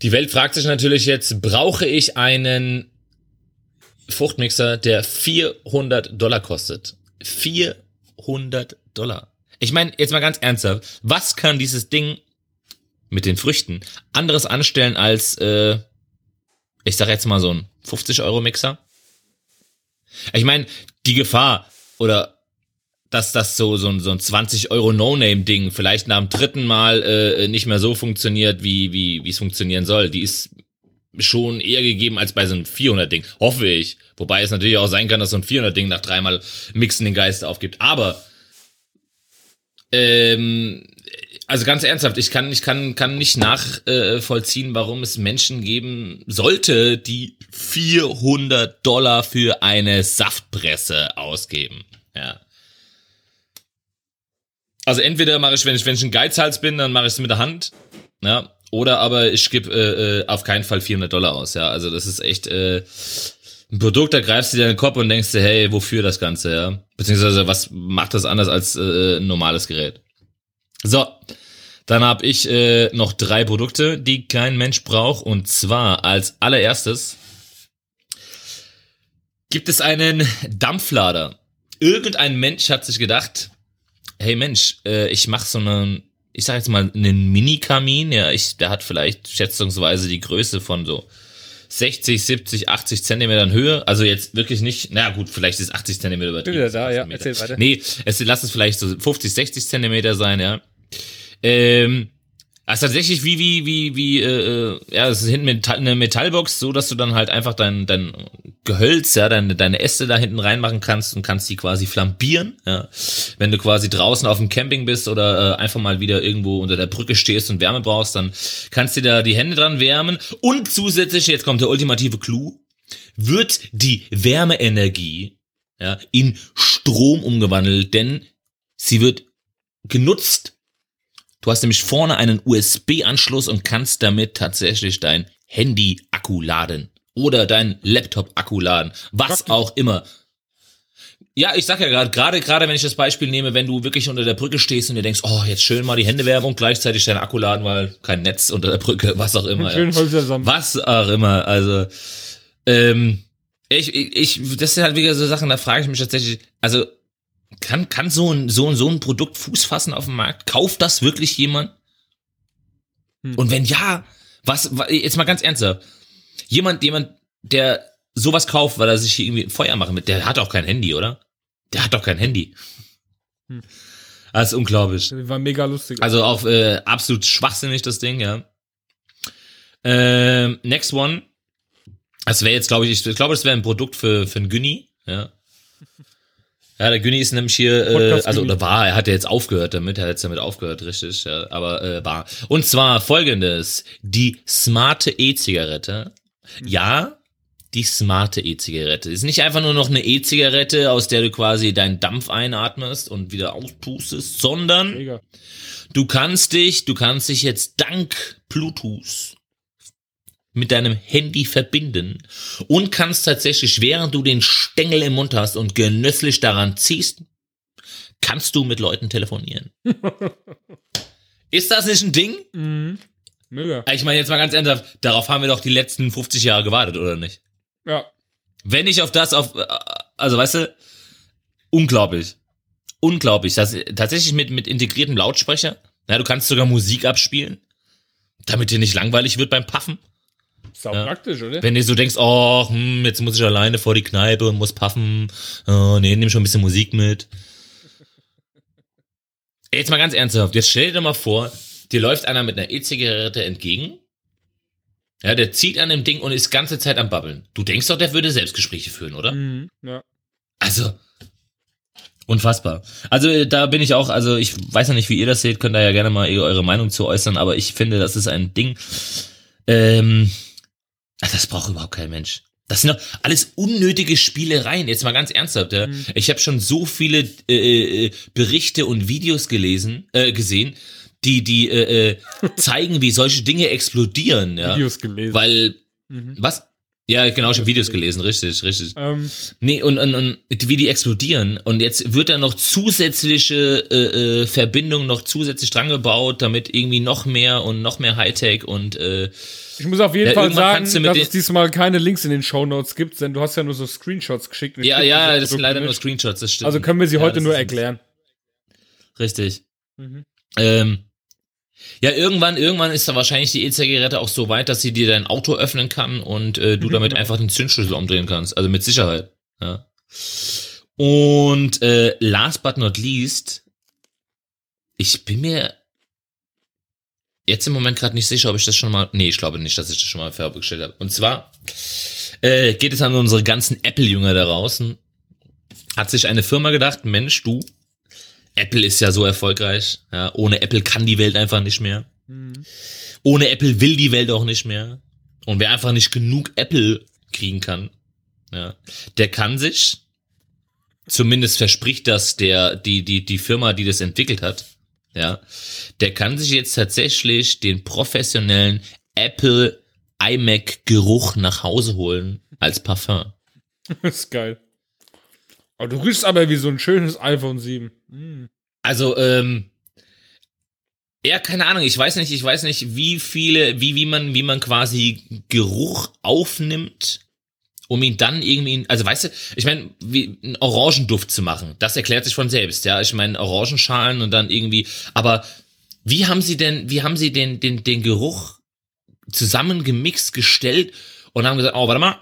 Die Welt fragt sich natürlich jetzt, brauche ich einen Fruchtmixer, der 400 Dollar kostet? 400 Dollar. Ich meine, jetzt mal ganz ernsthaft, was kann dieses Ding mit den Früchten anderes anstellen als, äh, ich sag jetzt mal so ein 50 Euro Mixer? Ich meine, die Gefahr oder dass das so so ein, so ein 20 Euro No-Name-Ding vielleicht nach dem dritten Mal äh, nicht mehr so funktioniert, wie wie wie es funktionieren soll, die ist schon eher gegeben als bei so einem 400-Ding, hoffe ich. Wobei es natürlich auch sein kann, dass so ein 400-Ding nach dreimal Mixen den Geist aufgibt. Aber ähm, also ganz ernsthaft, ich kann, ich kann, kann nicht nachvollziehen, äh, warum es Menschen geben sollte, die 400 Dollar für eine Saftpresse ausgeben. Ja. Also entweder mache ich, wenn ich, wenn ich ein Geizhals bin, dann mache ich es mit der Hand. Ja. Oder aber ich gebe äh, äh, auf keinen Fall 400 Dollar aus. Ja. Also das ist echt äh, ein Produkt, da greifst du dir den Kopf und denkst dir, hey, wofür das Ganze? Ja. Beziehungsweise was macht das anders als äh, ein normales Gerät? So, dann habe ich äh, noch drei Produkte, die kein Mensch braucht. Und zwar als allererstes gibt es einen Dampflader. Irgendein Mensch hat sich gedacht, hey Mensch, äh, ich mache so einen, ich sag jetzt mal, einen Mini-Kamin. Ja, ich, der hat vielleicht schätzungsweise die Größe von so 60, 70, 80 Zentimetern Höhe. Also jetzt wirklich nicht, na gut, vielleicht ist 80 Zentimeter übertrieben. Bin wieder da, ja, erzähl weiter. Nee, es, lass es vielleicht so 50, 60 Zentimeter sein, ja. Ähm, also tatsächlich wie, wie, wie, wie, äh, äh ja, es ist hinten Metall, eine Metallbox, so dass du dann halt einfach dein, dein Gehölz, ja, deine, deine Äste da hinten reinmachen kannst und kannst die quasi flambieren, ja. Wenn du quasi draußen auf dem Camping bist oder äh, einfach mal wieder irgendwo unter der Brücke stehst und Wärme brauchst, dann kannst du da die Hände dran wärmen und zusätzlich, jetzt kommt der ultimative Clou, wird die Wärmeenergie, ja, in Strom umgewandelt, denn sie wird genutzt Du hast nämlich vorne einen USB-Anschluss und kannst damit tatsächlich dein Handy-Akku laden. Oder dein Laptop-Akku laden. Was auch immer. Ja, ich sag ja gerade, gerade, gerade wenn ich das Beispiel nehme, wenn du wirklich unter der Brücke stehst und dir denkst, oh, jetzt schön mal die Hände werben und gleichzeitig dein Akku laden, weil kein Netz unter der Brücke, was auch immer. Schön ja. Was auch immer. Also, ähm, ich, ich, ich, das sind halt wieder so Sachen, da frage ich mich tatsächlich, also kann, kann so ein, so, so ein Produkt Fuß fassen auf dem Markt? Kauft das wirklich jemand? Hm. Und wenn ja, was, jetzt mal ganz ernsthaft. Jemand, jemand, der sowas kauft, weil er sich hier irgendwie ein Feuer machen mit, der hat auch kein Handy, oder? Der hat doch kein Handy. Hm. Das ist unglaublich. War mega lustig. Also auch äh, absolut schwachsinnig, das Ding, ja. Ähm, next one. Das wäre jetzt, glaube ich, ich glaube, das wäre ein Produkt für, für ein Günni, ja. Ja, der Günni ist nämlich hier, äh, also oder war, er hat ja jetzt aufgehört damit, er hat jetzt damit aufgehört, richtig, ja, aber äh, war. Und zwar folgendes, die smarte E-Zigarette. Ja, die smarte E-Zigarette. Ist nicht einfach nur noch eine E-Zigarette, aus der du quasi deinen Dampf einatmest und wieder auspustest, sondern Mega. du kannst dich, du kannst dich jetzt dank Bluetooth mit deinem Handy verbinden und kannst tatsächlich, während du den Stängel im Mund hast und genüsslich daran ziehst, kannst du mit Leuten telefonieren. Ist das nicht ein Ding? Mhm. Mega. Ich meine jetzt mal ganz ernsthaft, darauf haben wir doch die letzten 50 Jahre gewartet, oder nicht? Ja. Wenn ich auf das, auf, also weißt du, unglaublich. Unglaublich. Das, tatsächlich mit, mit integriertem Lautsprecher. Ja, du kannst sogar Musik abspielen, damit dir nicht langweilig wird beim Paffen. Sau ja. praktisch, oder? Wenn du so denkst, oh, hm, jetzt muss ich alleine vor die Kneipe und muss puffen. Oh, nee, nimm schon ein bisschen Musik mit. Jetzt mal ganz ernsthaft, jetzt stell dir mal vor, dir läuft einer mit einer E-Zigarette entgegen. Ja, der zieht an dem Ding und ist ganze Zeit am Babbeln. Du denkst doch, der würde Selbstgespräche führen, oder? Mhm, ja. Also, unfassbar. Also, da bin ich auch, also ich weiß ja nicht, wie ihr das seht, könnt da ja gerne mal eure Meinung zu äußern, aber ich finde, das ist ein Ding, ähm, das braucht überhaupt kein Mensch. Das sind doch alles unnötige Spielereien. Jetzt mal ganz ernsthaft. Ja? Mhm. Ich habe schon so viele äh, äh, Berichte und Videos gelesen, äh, gesehen, die die äh, äh zeigen, wie solche Dinge explodieren. Ja? Videos gelesen. Weil mhm. was? Ja, genau, ich habe Videos gelesen, richtig, richtig. Ähm, Nee, und, und, und wie die explodieren. Und jetzt wird da noch zusätzliche äh, äh, Verbindungen noch zusätzlich dran gebaut, damit irgendwie noch mehr und noch mehr Hightech und äh, ich muss auf jeden Ja, Fall sagen, dass es diesmal keine Links in den Shownotes gibt, denn du hast ja nur so Screenshots geschickt. ja, ja, das sind leider nur nicht. Screenshots, das stimmt. Also können wir sie Ja, heute nur erklären. Richtig. Mhm. Ähm, ja, irgendwann, irgendwann ist da wahrscheinlich die E-Zigarette auch so weit, dass sie dir dein Auto öffnen kann und äh, du Mhm, damit genau. einfach den Zündschlüssel umdrehen kannst. Also mit Sicherheit. Ja. Und äh, last but not least, ich bin mir jetzt im Moment gerade nicht sicher, ob ich das schon mal. Nee, ich glaube nicht, dass ich das schon mal vorbestellt habe. Und zwar äh, geht es an unsere ganzen Apple-Jünger da draußen. Hat sich eine Firma gedacht, Mensch, du, Apple ist ja so erfolgreich. Ja, ohne Apple kann die Welt einfach nicht mehr. Mhm. Ohne Apple will die Welt auch nicht mehr. Und wer einfach nicht genug Apple kriegen kann, ja, der kann sich, zumindest verspricht das der, die, die, die Firma, die das entwickelt hat, ja, der kann sich jetzt tatsächlich den professionellen Apple iMac Geruch nach Hause holen als Parfum. Das ist geil. Aber du riechst aber wie so ein schönes iPhone 7. Mhm. Also, ähm, ja, keine Ahnung, ich weiß nicht, ich weiß nicht, wie viele, wie, wie man, wie man quasi Geruch aufnimmt, um ihn dann irgendwie, also weißt du, ich meine, wie einen Orangenduft zu machen, das erklärt sich von selbst, ja. Ich meine, Orangenschalen und dann irgendwie, aber wie haben sie denn, wie haben sie den, den, den Geruch zusammengemixt, gestellt und haben gesagt, oh, warte mal,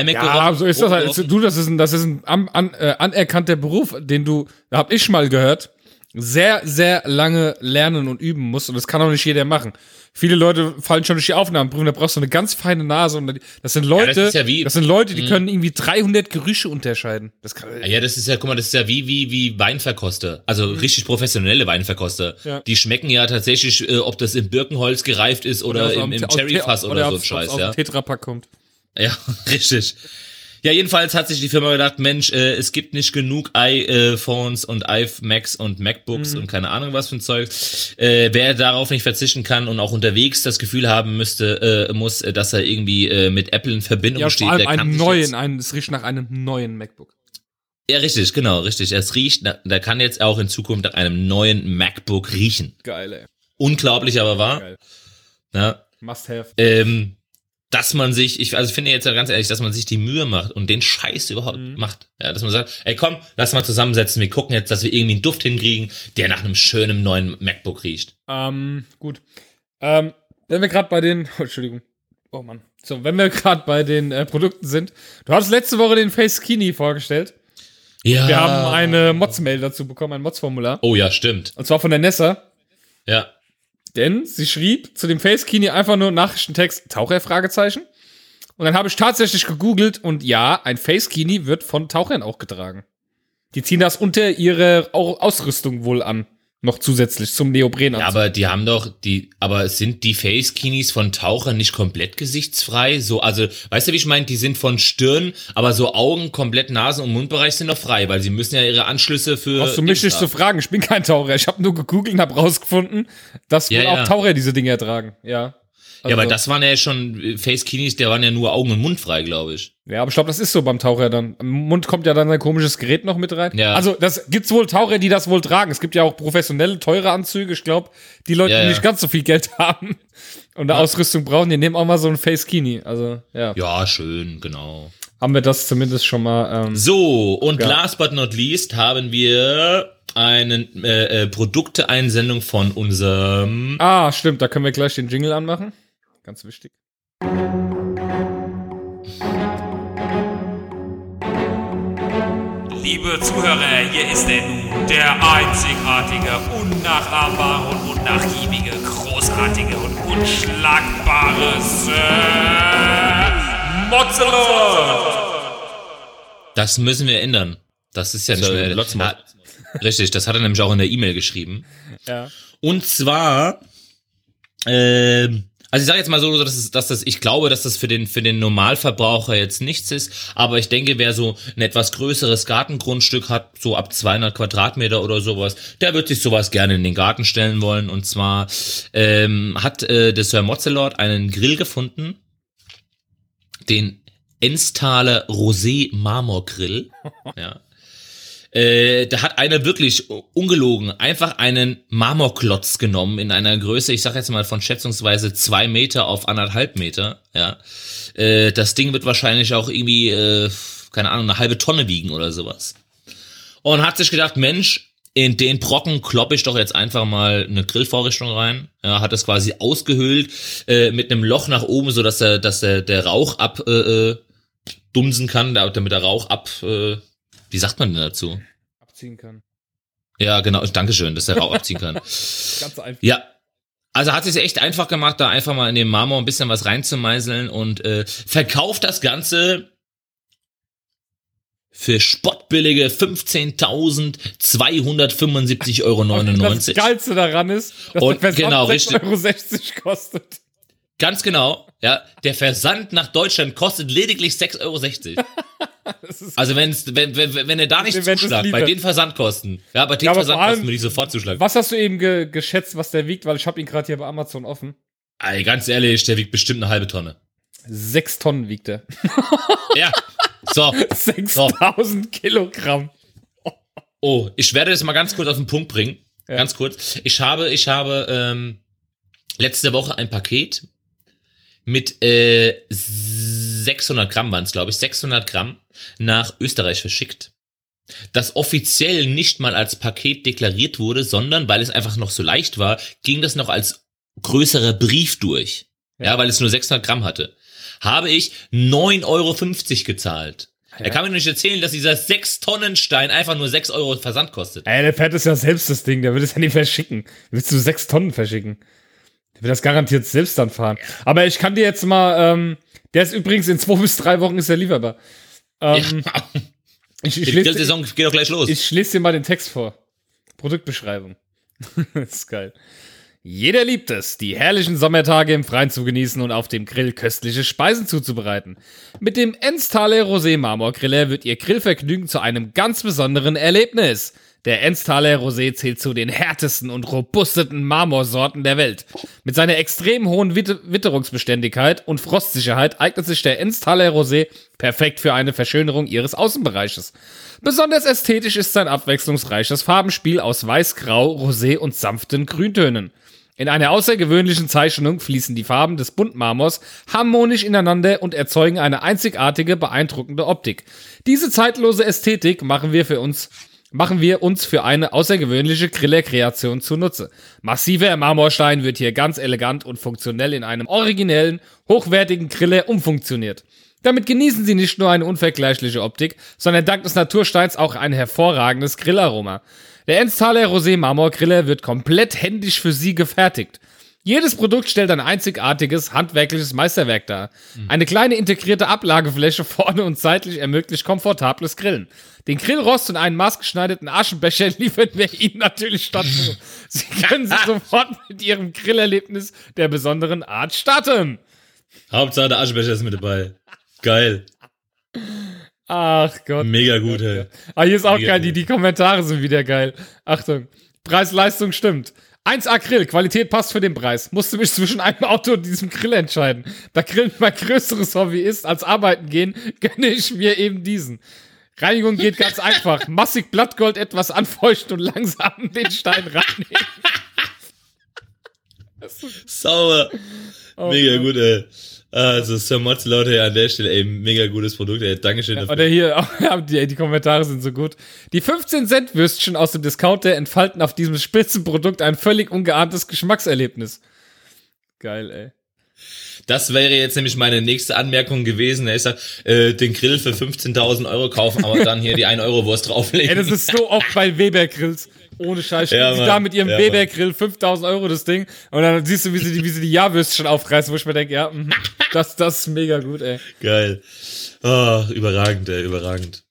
iMac-Geruch. Ja, so ist das halt. Du, das ist ein, das ist ein an, an, äh, anerkannter Beruf, den du, da hab ich mal gehört, sehr, sehr lange lernen und üben musst. Und das kann auch nicht jeder machen. Viele Leute fallen schon durch die Aufnahmeprüfung, da brauchst du eine ganz feine Nase. Und das sind Leute, das ist ja wie- das sind Leute, die Mhm. können irgendwie 300 Gerüche unterscheiden. Das kann, Ja, das ist ja, guck mal, das ist ja wie, wie, wie Weinverkoster. Also richtig professionelle Weinverkoster. Ja. Die schmecken ja tatsächlich, äh, ob das im Birkenholz gereift ist oder, aus- im, im Cherryfass oder, so ein Scheiß, aus ja. Tetrapack kommt. Ja, richtig. Ja, jedenfalls hat sich die Firma gedacht, Mensch, äh, es gibt nicht genug iPhones und iMacs und MacBooks Mhm. und keine Ahnung was für ein Zeug. Äh, wer darauf nicht verzichten kann und auch unterwegs das Gefühl haben müsste, äh, muss, äh, dass er irgendwie äh, mit Apple in Verbindung Ja, steht, vor allem der kann einen neuen, einen, es riecht nach einem neuen MacBook. Ja, richtig, genau, richtig. Es riecht, na- der kann jetzt auch in Zukunft nach einem neuen MacBook riechen. Geil, ey. Unglaublich aber wahr. Geil. Ja, Must have. ähm, dass man sich, ich also finde jetzt ja ganz ehrlich, dass man sich die Mühe macht und den Scheiß überhaupt Mhm. macht. Ja, dass man sagt, ey komm, lass mal zusammensetzen, wir gucken jetzt, dass wir irgendwie einen Duft hinkriegen, der nach einem schönen neuen MacBook riecht. Ähm, gut. Ähm, wenn wir gerade bei den, oh, Entschuldigung. Oh Mann. So, wenn wir gerade bei den äh, Produkten sind. Du hattest letzte Woche den Face Kini vorgestellt. Ja. Wir haben eine Mods-Mail dazu bekommen, ein Mods-Formular. Oh ja, stimmt. Und zwar von der Nessa. Ja. Denn sie schrieb zu dem Face Kini einfach nur Nachrichtentext Taucher Fragezeichen. Und dann habe ich tatsächlich gegoogelt und ja, ein Face Kini wird von Tauchern auch getragen. Die ziehen das unter ihre Au- Ausrüstung wohl an. Noch zusätzlich zum Neopren. Ja, aber die haben doch die, aber sind die Face-Kinis von Tauchern nicht komplett gesichtsfrei? So, also, weißt du, wie ich meine? Die sind von Stirn, aber so Augen, komplett Nasen- und Mundbereich sind noch frei, weil sie müssen ja ihre Anschlüsse für. Brauchst du mich nicht zu fragen? Ich bin kein Taucher. Ich habe nur gegoogelt und habe rausgefunden, dass Ja, wohl ja. auch Taucher diese Dinger tragen. Ja. Ja, aber Also- das waren ja schon äh, Face-Kinis, der waren ja nur Augen und Mund frei, glaube ich. Ja, aber ich glaube, das ist so beim Taucher dann. Im Mund kommt ja dann ein komisches Gerät noch mit rein. Ja. Also, das gibt's wohl Taucher, die das wohl tragen. Es gibt ja auch professionelle, teure Anzüge. Ich glaube, die Leute, Ja, die ja. nicht ganz so viel Geld haben und eine Ausrüstung brauchen, die nehmen auch mal so ein Face Kini. Also, ja. Ja, schön, genau. Haben wir das zumindest schon mal. Ähm, So, und Ja. last but not least haben wir eine äh, äh, Produkteeinsendung von unserem. ah, stimmt. Da können wir gleich den Jingle anmachen. Ganz wichtig. Liebe Zuhörer, hier ist er nun, der einzigartige, unnachahmbare und unnachgiebige, großartige und unschlagbare Sir Mozzelot! Das müssen wir ändern. Das ist ja nicht So, mehr. Ah, richtig, das hat er nämlich auch in der E-Mail geschrieben. Ja. Und zwar, ähm, also ich sage jetzt mal so, dass, es, dass das, ich glaube, dass das für den für den Normalverbraucher jetzt nichts ist, aber ich denke, wer so ein etwas größeres Gartengrundstück hat, so ab 200 Quadratmeter oder sowas, der wird sich sowas gerne in den Garten stellen wollen. Und zwar ähm, hat äh, der Sir Mozzelot einen Grill gefunden, den Enstaler Rosé Marmorgrill. ja. Äh, da hat einer wirklich ungelogen einfach einen Marmorklotz genommen in einer Größe, ich sag jetzt mal von schätzungsweise zwei Meter auf anderthalb Meter. Ja, äh, das Ding wird wahrscheinlich auch irgendwie, äh, keine Ahnung, eine halbe Tonne wiegen oder sowas. Und hat sich gedacht, Mensch, in den Brocken kloppe ich doch jetzt einfach mal eine Grillvorrichtung rein. Ja, hat das quasi ausgehöhlt äh, mit einem Loch nach oben, so dass der, dass der, der Rauch ab äh, äh dumsen kann, damit der Rauch ab, äh, wie sagt man denn dazu? Abziehen kann. Ja, genau. Dankeschön, dass der Rauch abziehen kann. Ganz einfach. Ja. Also hat es echt einfach gemacht, da einfach mal in den Marmor ein bisschen was reinzumeißeln und äh, verkauft das Ganze für spottbillige 15.275,99 Euro. Das Geilste daran ist, dass und, der Versand genau, 6,60 Euro kostet. Ganz genau, ja. Der Versand nach Deutschland kostet lediglich 6,60 Euro. also wenn's, wenn, wenn, wenn er da nicht zuschlagt, bei den Versandkosten, ja, bei den Ja, Versandkosten würde ich sofort zuschlagen. Was hast du eben ge geschätzt, was der wiegt? Weil ich habe ihn gerade hier bei Amazon offen. Ey, ganz ehrlich, der wiegt bestimmt eine halbe Tonne. Sechs Tonnen wiegt er. Ja. So. 6000 Kilogramm. Oh, ich werde das mal ganz kurz auf den Punkt bringen. Ja. Ganz kurz. Ich habe, ich habe ähm, letzte Woche ein Paket mit äh, 600 Gramm waren es, glaube ich, 600 Gramm nach Österreich verschickt. Das offiziell nicht mal als Paket deklariert wurde, sondern weil es einfach noch so leicht war, ging das noch als größerer Brief durch. Ja, Ja. weil es nur 600 Gramm hatte. Habe ich 9,50 Euro gezahlt. Er kann mir nicht erzählen, dass dieser 6-Tonnen-Stein einfach nur 6 Euro Versand kostet. Ey, der fährt es ja selbst das Ding, der will es ja nicht verschicken. Willst du sechs Tonnen verschicken? Der will das garantiert selbst dann fahren. Aber ich kann dir jetzt mal, ähm, der ist übrigens in zwei bis drei Wochen ist er lieferbar. Ähm, Ja. ich, ich, Die lese, Grillsaison geht doch gleich los. ich lese dir mal den Text vor. Produktbeschreibung. das ist geil. Jeder liebt es, die herrlichen Sommertage im Freien zu genießen und auf dem Grill köstliche Speisen zuzubereiten. Mit dem Enstaler Rosé Marmorgriller wird Ihr Grillvergnügen zu einem ganz besonderen Erlebnis. Der Enstaler Rosé zählt zu den härtesten und robustesten Marmorsorten der Welt. Mit seiner extrem hohen Witte Witterungsbeständigkeit und Frostsicherheit eignet sich der Enstaler Rosé perfekt für eine Verschönerung Ihres Außenbereiches. Besonders ästhetisch ist sein abwechslungsreiches Farbenspiel aus Weiß, Grau, Rosé und sanften Grüntönen. In einer außergewöhnlichen Zeichnung fließen die Farben des Buntmarmors harmonisch ineinander und erzeugen eine einzigartige, beeindruckende Optik. Diese zeitlose Ästhetik machen wir für uns machen wir uns für eine außergewöhnliche Grillerkreation zunutze. Massiver Marmorstein wird hier ganz elegant und funktionell in einem originellen, hochwertigen Griller umfunktioniert. Damit genießen Sie nicht nur eine unvergleichliche Optik, sondern dank des Natursteins auch ein hervorragendes Grillaroma. Der Enstaler Rosé Marmorgriller wird komplett händisch für Sie gefertigt. Jedes Produkt stellt ein einzigartiges, handwerkliches Meisterwerk dar. Eine kleine integrierte Ablagefläche vorne und seitlich ermöglicht komfortables Grillen. Den Grillrost und einen maßgeschneiderten Aschenbecher liefern wir Ihnen natürlich dazu. Sie können sich sofort mit Ihrem Grillerlebnis der besonderen Art starten. Hauptsache der Aschenbecher ist mit dabei. Geil. Ach Gott. Mega gut, ey. Ah, hier ist auch Mega geil, die, die Kommentare sind wieder geil. Achtung. Preis-Leistung stimmt. 1A Grill, Qualität passt für den Preis. Musste mich zwischen einem Auto und diesem Grill entscheiden. Da Grillen mein größeres Hobby ist als arbeiten gehen, gönne ich mir eben diesen. Reinigung geht ganz einfach. Massig Blattgold etwas anfeuchten und langsam den Stein reinnehmen. Sauber. Oh mega Gott. gut, ey. Also, Sir Motz, Leute, an der Stelle, ey, mega gutes Produkt, ey. Dankeschön dafür. Oder hier, auch, die, die Kommentare sind so gut. Die 15 Cent Würstchen aus dem Discounter entfalten auf diesem Spitzenprodukt ein völlig ungeahntes Geschmackserlebnis. Geil, ey. Das wäre jetzt nämlich meine nächste Anmerkung gewesen. Ich sag, äh, den Grill für 15.000 Euro kaufen, aber dann hier die 1 Euro Wurst drauflegen. Ey, das ist so oft bei Weber Grills. Ohne Scheiß. Ja, sie da mit ihrem Ja, Weber Mann. Grill 5000 Euro das Ding. Und dann siehst du, wie sie die, wie sie die Jahrwürstchen aufreißen, wo ich mir denke, ja, mhm, das, das ist mega gut, ey. Geil. Oh, überragend, ey, überragend.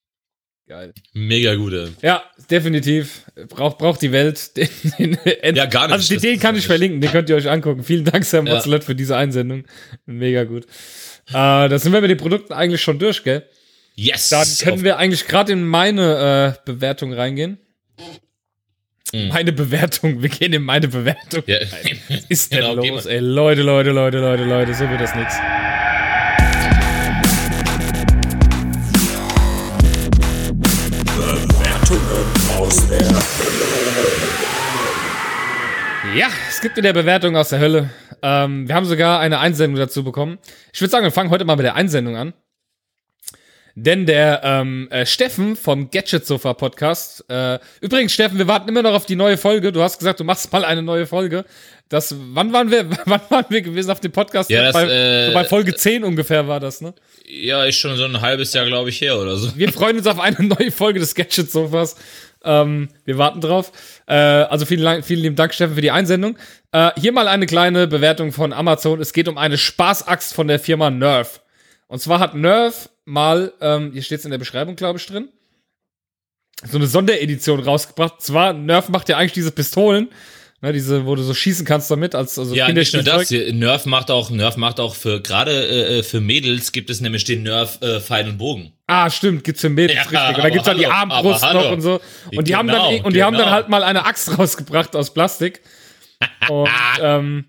Geil. Mega gut, ey. Ja, definitiv. Braucht, braucht die Welt. Den, den, Ja, gar nicht. Also den, den kann ich verlinken, den könnt ihr euch angucken. Vielen Dank, Sam Ja. Für diese Einsendung. Mega gut. Äh, da sind wir mit den Produkten eigentlich schon durch, gell? Yes! Dann können wir eigentlich gerade in meine äh, Bewertung reingehen hm. meine Bewertung, wir gehen in meine Bewertung ja. ist denn genau, los, ey? Leute, Leute, Leute, Leute, Leute, so wird das nichts. Ja, es gibt wieder Bewertungen aus der Hölle. Ähm, wir haben sogar eine Einsendung dazu bekommen. Ich würde sagen, wir fangen heute mal mit der Einsendung an. Denn der ähm, äh, Steffen vom Gadget Sofa Podcast, äh, übrigens Steffen, wir warten immer noch auf die neue Folge. Du hast gesagt, du machst mal eine neue Folge. Das, wann waren wir, wann waren wir gewesen auf dem Podcast? Ja, das, bei, äh, so bei Folge 10 ungefähr war das, ne? Ja, ist schon so ein halbes Jahr, glaube ich, her oder so. Wir freuen uns auf eine neue Folge des Gadget Sofas. Ähm, wir warten drauf. Äh, also vielen, vielen lieben Dank, Steffen, für die Einsendung. Äh, hier mal eine kleine Bewertung von Amazon. Es geht um eine Spaßaxt von der Firma Nerf. Und zwar hat Nerf mal, ähm, hier steht es in der Beschreibung, glaube ich, drin, so eine Sonderedition rausgebracht. Zwar, Nerf macht ja eigentlich diese Pistolen, ne, diese, wo du so schießen kannst damit, als also Ja, nicht nur das. Nerf macht auch, Nerf macht auch für, gerade äh, für Mädels gibt es nämlich den Nerf äh, Pfeil und Bogen. Ah, stimmt, gibt's für Mädels, Ja, richtig. Und da gibt's dann die hallo, Armbrust hallo. noch und so. Und die haben Genau, dann, und die haben dann genau. halt mal eine Axt rausgebracht aus Plastik. Und ähm,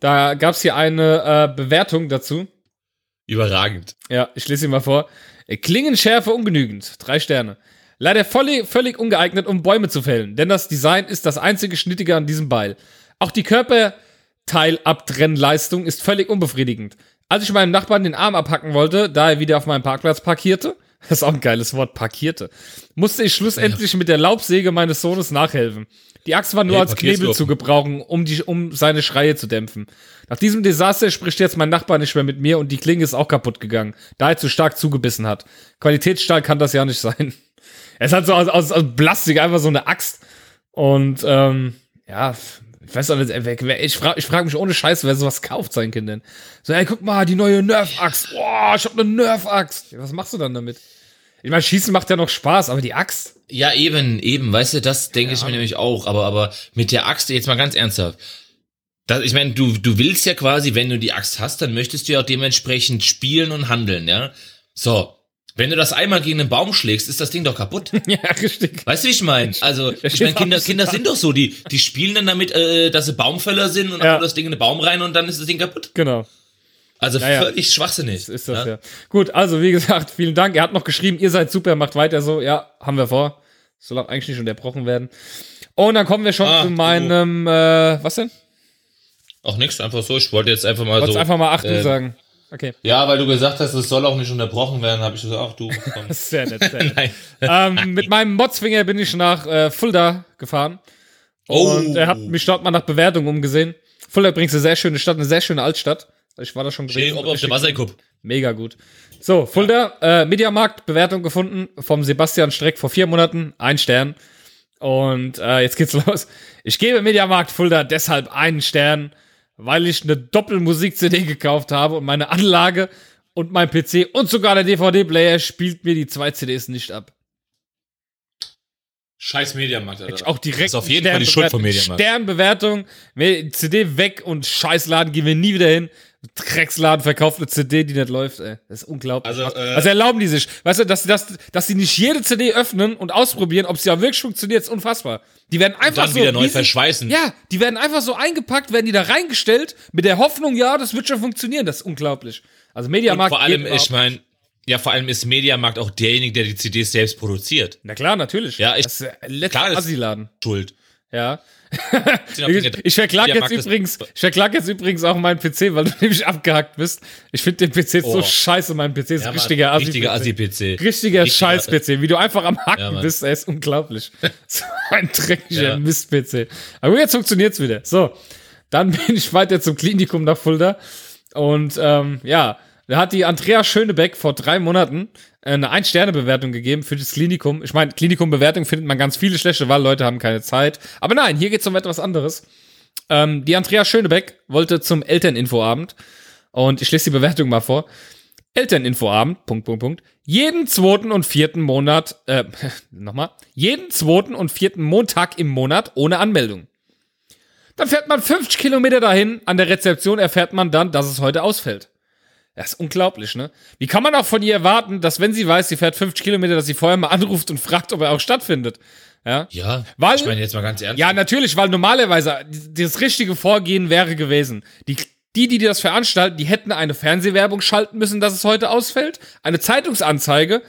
da gab's hier eine äh, Bewertung dazu. Überragend. Ja, ich lese sie mal vor. Klingenschärfe ungenügend. Drei Sterne. Leider völlig, völlig ungeeignet, um Bäume zu fällen, denn das Design ist das einzige Schnittige an diesem Beil. Auch die Körperteilabtrennleistung ist völlig unbefriedigend. Als ich meinem Nachbarn den Arm abhacken wollte, da er wieder auf meinem Parkplatz parkierte, das ist auch ein geiles Wort, parkierte, musste ich schlussendlich mit der Laubsäge meines Sohnes nachhelfen. Die Axt war nur Hey, als Knebel zu gebrauchen, um, die, um seine Schreie zu dämpfen. Nach diesem Desaster spricht jetzt mein Nachbar nicht mehr mit mir und die Klinge ist auch kaputt gegangen, da er zu stark zugebissen hat. Qualitätsstahl kann das ja nicht sein. Es hat so aus, aus, aus Plastik einfach so eine Axt. Und ähm, ja, ich weiß auch nicht, ich frage ich frag mich ohne Scheiß, wer sowas kauft, seinen Kindern. So, ey, guck mal, die neue Nerf-Axt. Boah, ich hab eine Nerf-Axt. Was machst du dann damit? Ich meine, Schießen macht ja noch Spaß, aber die Axt? Ja, eben, eben, weißt du, das denke ich mir nämlich auch. Aber, aber mit der Axt, jetzt mal ganz ernsthaft. Das, ich meine, du, du willst ja quasi, wenn du die Axt hast, dann möchtest du ja auch dementsprechend spielen und handeln, ja? So. Wenn du das einmal gegen einen Baum schlägst, ist das Ding doch kaputt. Ja, richtig. Weißt du, wie ich meine? Also, ich meine, Kinder, Kinder sind doch so, die, die spielen dann damit, äh, dass sie Baumfäller sind und Ja. dann das Ding in den Baum rein und dann ist das Ding kaputt. Genau. Also ja. völlig schwachsinnig. Ist das ja. Gut, also wie gesagt, vielen Dank. Er hat noch geschrieben, ihr seid super, macht weiter so. Ja, haben wir vor. Soll auch eigentlich nicht unterbrochen werden. Und dann kommen wir schon Ah, zu meinem, äh, was denn? Auch nichts, einfach so. Ich wollte jetzt einfach mal Wolltest so. einfach mal achten äh, sagen. Okay. Ja, weil du gesagt hast, es soll auch nicht unterbrochen werden, habe ich gesagt, ach du. Sehr nett, sehr nett. Nein. ähm, mit meinem Motzfinger bin ich nach äh, Fulda gefahren. Oh. Und er hat mich dort mal nach Bewertungen umgesehen. Fulda übrigens eine sehr schöne Stadt, eine sehr schöne Altstadt. Ich war da schon gewesen. oben auf dem Wasserkupp. Mega gut. So, Fulda, äh, Mediamarkt, Bewertung gefunden vom Sebastian Streck vor vier Monaten, ein Stern. Und äh, jetzt geht's los. Ich gebe Mediamarkt Fulda deshalb einen Stern, weil ich eine Doppelmusik-CD gekauft habe und meine Anlage und mein PC und sogar der DVD-Player spielt mir die zwei CDs nicht ab. Scheiß Mediamarkt, Alter. Ich auch direkt Das ist auf jeden Fall die Schuld vom Mediamarkt. Sternbewertung, CD weg und Scheißladen gehen wir nie wieder hin. Drecksladen verkauft eine CD, die nicht läuft, ey. Das ist unglaublich. Also, äh, Was erlauben die sich? Weißt du, dass, dass, dass sie nicht jede CD öffnen und ausprobieren, ob sie auch wirklich funktioniert, ist unfassbar. Die werden einfach dann so. wieder neu riesig- verschweißen. Ja, die werden einfach so eingepackt, werden die da reingestellt, mit der Hoffnung, ja, das wird schon funktionieren. Das ist unglaublich. Also Und Mediamarkt. vor allem, ich meine, ja, vor allem ist Mediamarkt auch derjenige, der die CDs selbst produziert. Na klar, natürlich. Ja, ich- das ist klar, das- Assi-Laden. Schuld. Ja. Ich verklag jetzt übrigens, ich verklag jetzt übrigens auch meinen PC, weil du nämlich abgehackt bist. Ich finde den PC jetzt so Oh. scheiße, mein PC ist Ja, richtiger Assi. Richtiger Assi-PC. Richtiger Scheiß-PC. Wie du einfach am Hacken Ja, bist, er ist unglaublich. so ein dreckiger Ja. Mist-PC. Aber jetzt funktioniert's wieder. So. Dann bin ich weiter zum Klinikum nach Fulda. Und ähm, ja, da hat die Andrea Schönebeck vor drei Monaten äh, eine Ein-Sterne-Bewertung gegeben für das Klinikum. Ich meine, Klinikum-Bewertung findet man ganz viele schlechte, weil Leute haben keine Zeit. Aber nein, hier geht's um etwas anderes. Ähm, die Andrea Schönebeck wollte zum Elterninfoabend. Und ich lese die Bewertung mal vor. Elterninfoabend, Punkt, Punkt, Punkt. Jeden zweiten und vierten Monat, äh, nochmal, jeden zweiten und vierten Montag im Monat ohne Anmeldung. Dann fährt man 50 Kilometer dahin, an der Rezeption erfährt man dann, dass es heute ausfällt. Das ist unglaublich, ne? Wie kann man auch von ihr erwarten, dass wenn sie weiß, sie fährt 50 Kilometer, dass sie vorher mal anruft und fragt, ob er auch stattfindet? Ja. Ja, Weil- ich meine jetzt mal ganz ernst. Ja, natürlich, weil normalerweise das richtige Vorgehen wäre gewesen. Die, die, die das veranstalten, die hätten eine Fernsehwerbung schalten müssen, dass es heute ausfällt, eine Zeitungsanzeige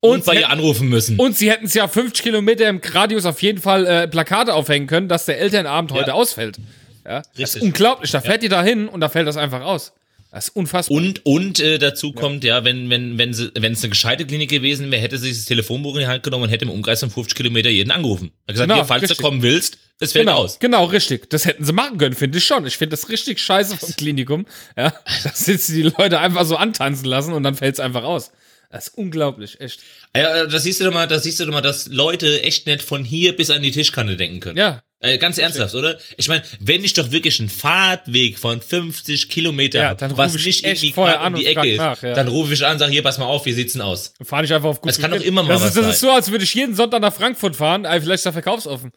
und, und bei sie, ihr anrufen müssen. und sie hätten es ja 50 Kilometer im Radius auf jeden Fall äh, Plakate aufhängen können, dass der Elternabend heute ausfällt. Ja? Das ist Richtig. unglaublich. Da fährt die da hin und da fällt das einfach aus. Das ist unfassbar. Und, und äh, dazu kommt, ja, wenn wenn wenn sie, wenn es eine gescheite Klinik gewesen wäre, hätte sie das Telefonbuch in die Hand genommen und hätte im Umkreis von 50 Kilometer jeden angerufen. Hat gesagt, Genau, hier, falls richtig. du kommen willst, es fällt genau, aus. genau, richtig. Das hätten sie machen können, finde ich schon. Ich finde das richtig scheiße vom Klinikum. Ja, dass sie die Leute einfach so antanzen lassen und dann fällt es einfach aus. Das ist unglaublich, echt. Ja, da siehst du doch mal, da siehst du doch mal, dass Leute echt nicht von hier bis an die Tischkante denken können. Ja, Äh, ganz ernsthaft, oder? Ich meine, wenn ich doch wirklich einen Fahrtweg von 50 Kilometer Ja, dann was nicht irgendwie vorher an um die und Ecke ist, nach, ja. dann rufe ich an, sag hier, pass mal auf, wie sieht's denn aus? dann fahre ich einfach auf gut Es kann doch immer mal das was ist, das sein. ist so, als würde ich jeden Sonntag nach Frankfurt fahren, vielleicht ist da verkaufsoffen.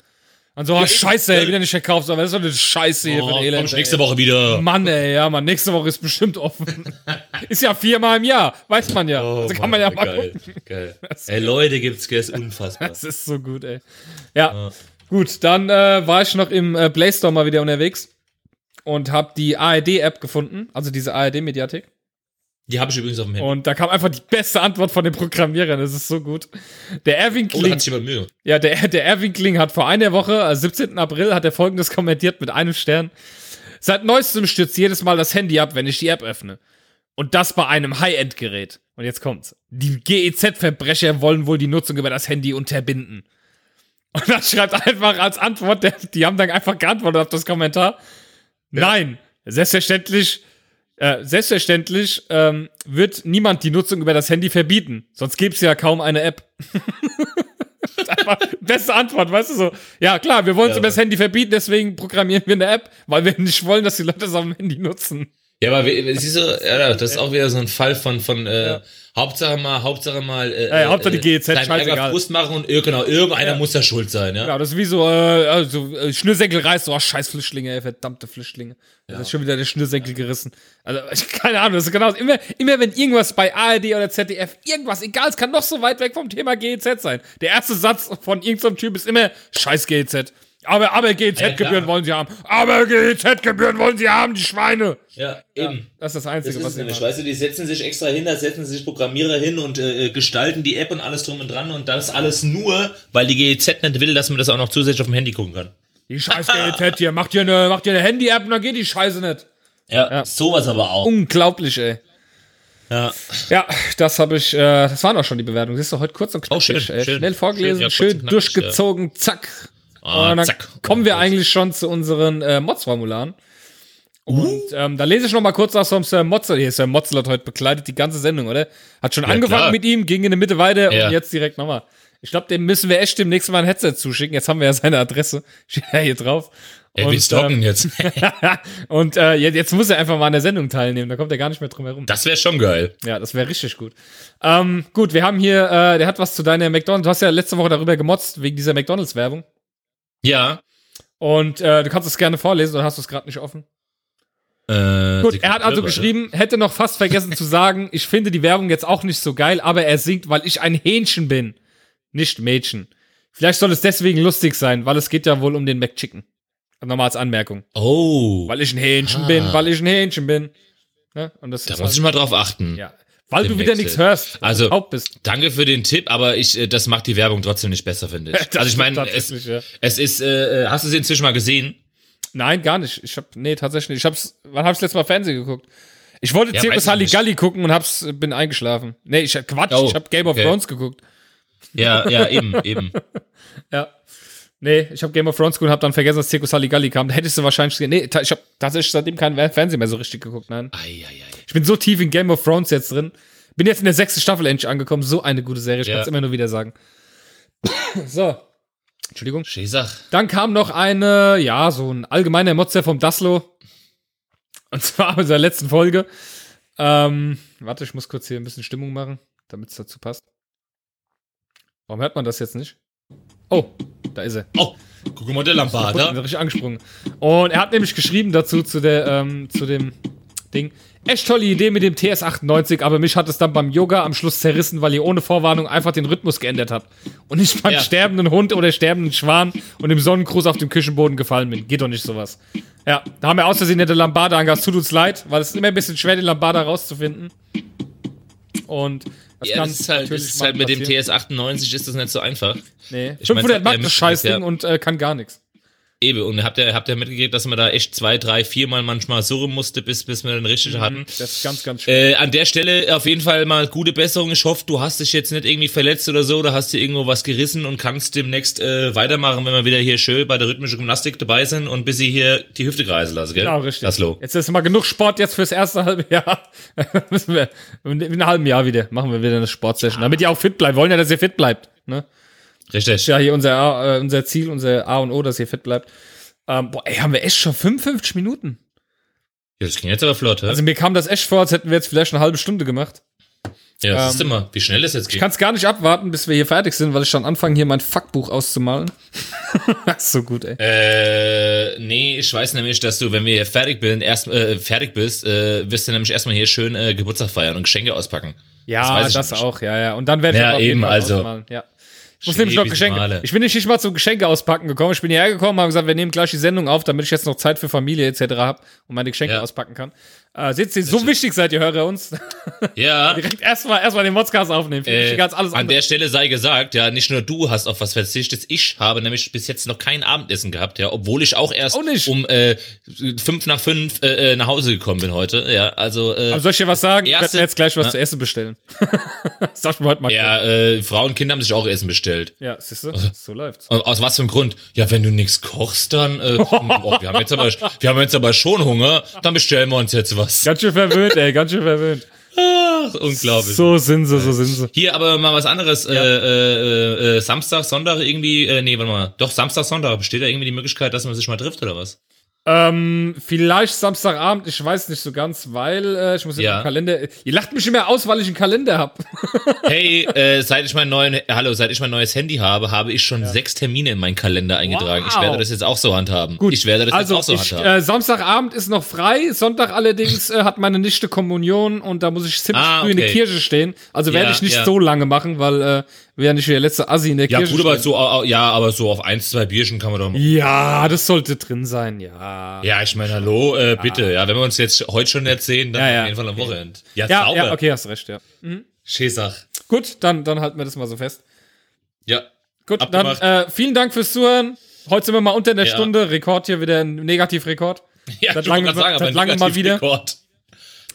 Und so, oh, scheiße, ey, wieder nicht verkaufsoffen. Das ist doch eine Scheiße hier Oh, für Elend. komm ich nächste. Woche wieder. Mann, ey, ja, Mann, nächste Woche ist bestimmt offen. ist ja viermal im Jahr, weiß man ja. also kann man ja mal Oh geil, gucken. geil. Ey, Leute gibt's, gell, ist unfassbar. Das ist so gut, ey. Ja, gut, dann äh, war ich noch im äh, Play Store mal wieder unterwegs und habe die ARD-App gefunden, also diese ARD-Mediathek. Die habe ich übrigens auf dem Handy. Und da kam einfach die beste Antwort von den Programmierern. Das ist so gut. Der Erwin Oh, Kling, hat sich Mühe. ja, der, der Erwin Kling hat vor einer Woche, also 17. April, hat er folgendes kommentiert mit einem Stern. Seit neuestem stürzt jedes Mal das Handy ab, wenn ich die App öffne. Und das bei einem High-End-Gerät. Und jetzt kommt's. Die GEZ-Verbrecher wollen wohl die Nutzung über das Handy unterbinden. Und dann schreibt einfach als Antwort, der, die haben dann einfach geantwortet auf das Kommentar. Nein, selbstverständlich, äh, selbstverständlich ähm, wird niemand die Nutzung über das Handy verbieten. Sonst gäbe es ja kaum eine App. beste Antwort, weißt du so. Ja, klar, wir wollen es Ja. über das Handy verbieten, deswegen programmieren wir eine App, weil wir nicht wollen, dass die Leute es auf dem Handy nutzen. Ja, aber wie- siehst du, ja, das ist auch wieder so ein Fall von, von äh, Hauptsache mal, Hauptsache mal, äh, Ja, ja, Hauptsache die GEZ, kleinen scheißegal. Frust machen und genau, irgendeiner Ja. muss da schuld sein, ja. Ja, das ist wie so, äh, also, äh, Schnürsenkel reißt, so, oh, scheiß Flüchtlinge, ey, verdammte Flüchtlinge. Da ist schon wieder der Schnürsenkel gerissen. Also, ich, keine Ahnung, das ist genau, immer, immer wenn irgendwas bei ARD oder ZDF, irgendwas, egal, es kann noch so weit weg vom Thema GEZ sein. Der erste Satz von irgendeinem Typ ist immer, scheiß GEZ. Aber, aber GEZ-Gebühren klar. wollen sie haben. Aber GEZ-Gebühren wollen sie haben, die Schweine. Ja, eben. Das ist das Das Einzige, ist was nämlich, weißt du, die setzen sich extra hin, da setzen sich Programmierer hin und äh, gestalten die App und alles drum und dran und das alles nur, weil die GEZ nicht will, dass man das auch noch zusätzlich auf dem Handy gucken kann. Die scheiß GEZ hier, macht ihr eine, macht ihr eine Handy-App und dann geht die Scheiße nicht. Ja, sowas aber auch. Unglaublich, ey. Ja. Ja, das habe ich, äh, das waren auch schon die Bewertungen. Siehst du, heute kurz und knackig. Oh, schön, schön. Schnell vorgelesen, Schön, ja, schön und knackig, durchgezogen, zack. Ah, und dann zack. kommen wir eigentlich schon zu unseren äh, Mods-Formularen. Und ähm, da lese ich noch mal kurz aus vom Sir Motzel. Hier, Sir Motzel hat heute begleitet die ganze Sendung, oder? Hat schon angefangen klar. mit ihm, ging in der Mitte weiter Ja. und jetzt direkt nochmal. Ich glaube, dem müssen wir echt demnächst mal ein Headset zuschicken. Jetzt haben wir ja seine Adresse. Steht ja hier drauf. Ey, wir stalken jetzt. und äh, jetzt, jetzt muss er einfach mal an der Sendung teilnehmen. Da kommt er gar nicht mehr drum herum. Das wäre schon geil. Ja, das wäre richtig gut. Ähm, gut, wir haben hier, äh, der hat was zu deiner McDonalds. Du hast ja letzte Woche darüber gemotzt, wegen dieser McDonalds-Werbung. Ja. Und äh, du kannst es gerne vorlesen oder hast du es gerade nicht offen? Äh, Gut, er hat also warte. geschrieben, hätte noch fast vergessen zu sagen, ich finde die Werbung jetzt auch nicht so geil, aber er singt, weil ich ein Hähnchen bin. Nicht Mädchen. Vielleicht soll es deswegen lustig sein, weil es geht ja wohl um den McChicken. Nochmal als Anmerkung. Oh, Weil ich ein Hähnchen Ah. bin, weil ich ein Hähnchen bin. Ne? Und das da ist muss halt, ich mal drauf achten. ja. Weil du wieder Wechsel. nichts hörst. Also-. Danke für den Tipp, aber ich, äh, das macht die Werbung trotzdem nicht besser, finde ich. Also ich meine, es, ja. es ist, äh, hast du sie inzwischen mal gesehen? Nein, gar nicht. Ich hab, nee, tatsächlich nicht. Ich hab's, wann hab's letztes Mal Fernsehen geguckt? Ich wollte Ja, nicht. Halligalli gucken und hab's, bin eingeschlafen. Nee, ich hab Quatsch, Oh, ich hab Game of okay. Thrones geguckt. Ja, ja, eben, eben. Ja. Nee, ich hab Game of Thrones geguckt und hab dann vergessen, dass Zirkus Halligalli kam. Da hättest du wahrscheinlich. Nee, ich hab tatsächlich seitdem keinen Fernsehen mehr so richtig geguckt, nein. Ei, ei, ei. Ich bin so tief in Game of Thrones jetzt drin. Bin jetzt in der sechsten Staffel endlich angekommen. So eine gute Serie, ich Ja. kann's immer nur wieder sagen. so. Entschuldigung. Schäsach. Dann kam noch eine, ja, so ein allgemeiner Motzer vom Daslo. Und zwar in unserer letzten Folge. Ähm, warte, ich muss kurz hier ein bisschen Stimmung machen, damit es dazu passt. Warum hört man das jetzt nicht? Oh, da ist er. Oh, guck mal, der Lambada. er richtig angesprungen. Und er hat nämlich geschrieben dazu, zu, der, ähm, zu dem Ding. Echt tolle Idee mit dem TS98, aber mich hat es dann beim Yoga am Schluss zerrissen, weil ihr ohne Vorwarnung einfach den Rhythmus geändert habt. Und ich beim Ja. sterbenden Hund oder sterbenden Schwan und im Sonnengruß auf dem Küchenboden gefallen bin. Geht doch nicht sowas. Ja, da haben wir aus Versehen nicht Lambada angehast. Tut uns leid, weil es ist immer ein bisschen schwer, den Lambada rauszufinden. Und das Ja, kann das ist halt, das ist halt mit dem passieren. TS98 ist das nicht so einfach. Nee. Ich mein, 500 Mark ja, das Scheißding ja. und äh, kann gar nichts. Eben. Und habt ihr, habt ihr mitgekriegt, dass man da echt zwei, drei, viermal manchmal surren musste, bis, bis wir dann richtig hatten. Das ist ganz, ganz schön. Äh, an der Stelle auf jeden Fall mal gute Besserung. Ich hoffe, du hast dich jetzt nicht irgendwie verletzt oder so, oder hast dir irgendwo was gerissen und kannst demnächst äh, weitermachen, wenn wir wieder hier schön bei der rhythmischen Gymnastik dabei sind und bis sie hier die Hüfte kreisen lassen, gell? Genau, richtig. Laszlo. Jetzt ist mal genug Sport jetzt fürs erste halbe Jahr. Müssen wir in einem halben Jahr wieder machen wir wieder eine Sportsession, damit ihr auch fit bleibt. Wir wollen ja, dass ihr fit bleibt. Ne? Richtig. Ja, hier unser, äh, unser Ziel, unser A und O, dass ihr fit bleibt. Ähm, boah, ey, haben wir echt schon 55 Minuten. Ja, das ging jetzt aber flott, hä? Also mir kam das echt vor, als hätten wir jetzt vielleicht eine halbe Stunde gemacht. ja, das ist ähm, immer, wie schnell das jetzt Ich geht. kann es gar nicht abwarten, bis wir hier fertig sind, weil ich schon anfange, hier mein Fuckbuch auszumalen. das ist so gut, ey. Äh, nee, ich weiß nämlich, dass du, wenn wir hier fertig, bin, erst, äh, fertig bist, äh, wirst du nämlich erstmal hier schön äh, Geburtstag feiern und Geschenke auspacken. Ja, das, ich nicht. auch, ja, ja. Und dann werde ich Ja, eben, also. ausmalen, Ja. Ich muss nämlich noch Geschenke. Male. Ich bin nicht mal zum Geschenke auspacken gekommen. Ich bin hierher gekommen, habe gesagt, wir nehmen gleich die Sendung auf, damit ich jetzt noch Zeit für Familie etc. habe und meine Geschenke Ja. auspacken kann. Äh, seht ihr, so wichtig seid ihr Hörer uns. Ja. Direkt erstmal erstmal den Modcast aufnehmen. Äh, als alles an andere. der Stelle sei gesagt, ja, nicht nur du hast auf was verzichtet, ich habe nämlich bis jetzt noch kein Abendessen gehabt, ja, obwohl ich auch erst Auch um äh, fünf nach fünf äh, äh, nach Hause gekommen bin heute. Ja, also äh, Aber soll ich dir was sagen? Ich werde Erste- jetzt gleich was Ja. zu essen bestellen. ich mir heute mal ja, äh, Frauen und Kinder haben sich auch Essen bestellt. Ja, siehst du? So läuft's. Aus aus was für einem Grund? Ja, wenn du nichts kochst, dann äh, oh, wir haben jetzt aber wir haben jetzt aber schon Hunger, dann bestellen wir uns jetzt was. Ganz schön verwöhnt, ey, ganz schön verwöhnt. Ach, unglaublich. So sind sie, so sind sie. Hier aber mal was anderes. Äh, äh, äh, Samstag, Sonntag irgendwie, äh, nee, warte mal. Doch, Samstag, Sonntag. Besteht da irgendwie die Möglichkeit, dass man sich mal trifft oder was? Ähm, vielleicht Samstagabend, ich weiß nicht so ganz, weil äh, ich muss Ja. den Kalender. Ihr lacht mich immer aus, weil ich einen Kalender hab. Hey, äh, seit ich mein neuen, hallo, seit ich mein neues Handy habe, habe ich schon sechs Termine in meinen Kalender eingetragen. Ich Wow. werde das jetzt auch so handhaben. Gut. Ich werde das also jetzt auch so ich, handhaben. äh, Samstagabend ist noch frei, Sonntag allerdings äh, hat meine Nichte Kommunion und da muss ich ziemlich Ah, früh in der okay. Kirche stehen. Also werde Ja, ich nicht ja. so lange machen, weil äh, wir ja nicht der letzte Assi in der ja, Kirche gut, aber so, ja, aber so auf eins, zwei Bierchen kann man doch mal. Ja, das sollte drin sein, ja. Ja, ich meine, hallo, äh, bitte, ja, wenn wir uns jetzt heute schon nicht sehen, dann Ja, ja. auf jeden Fall am Wochenende. Ja, Ja, sauber. ja, okay, hast recht, ja. Schäsach. Gut, dann, dann halten wir das mal so fest. Ja. Gut, Abgemacht. dann äh, vielen Dank fürs Zuhören. Heute sind wir mal unter der Ja. Stunde. Rekord hier wieder ein Negativrekord. Ja, langem- gerade sagen, seit langem mal wieder.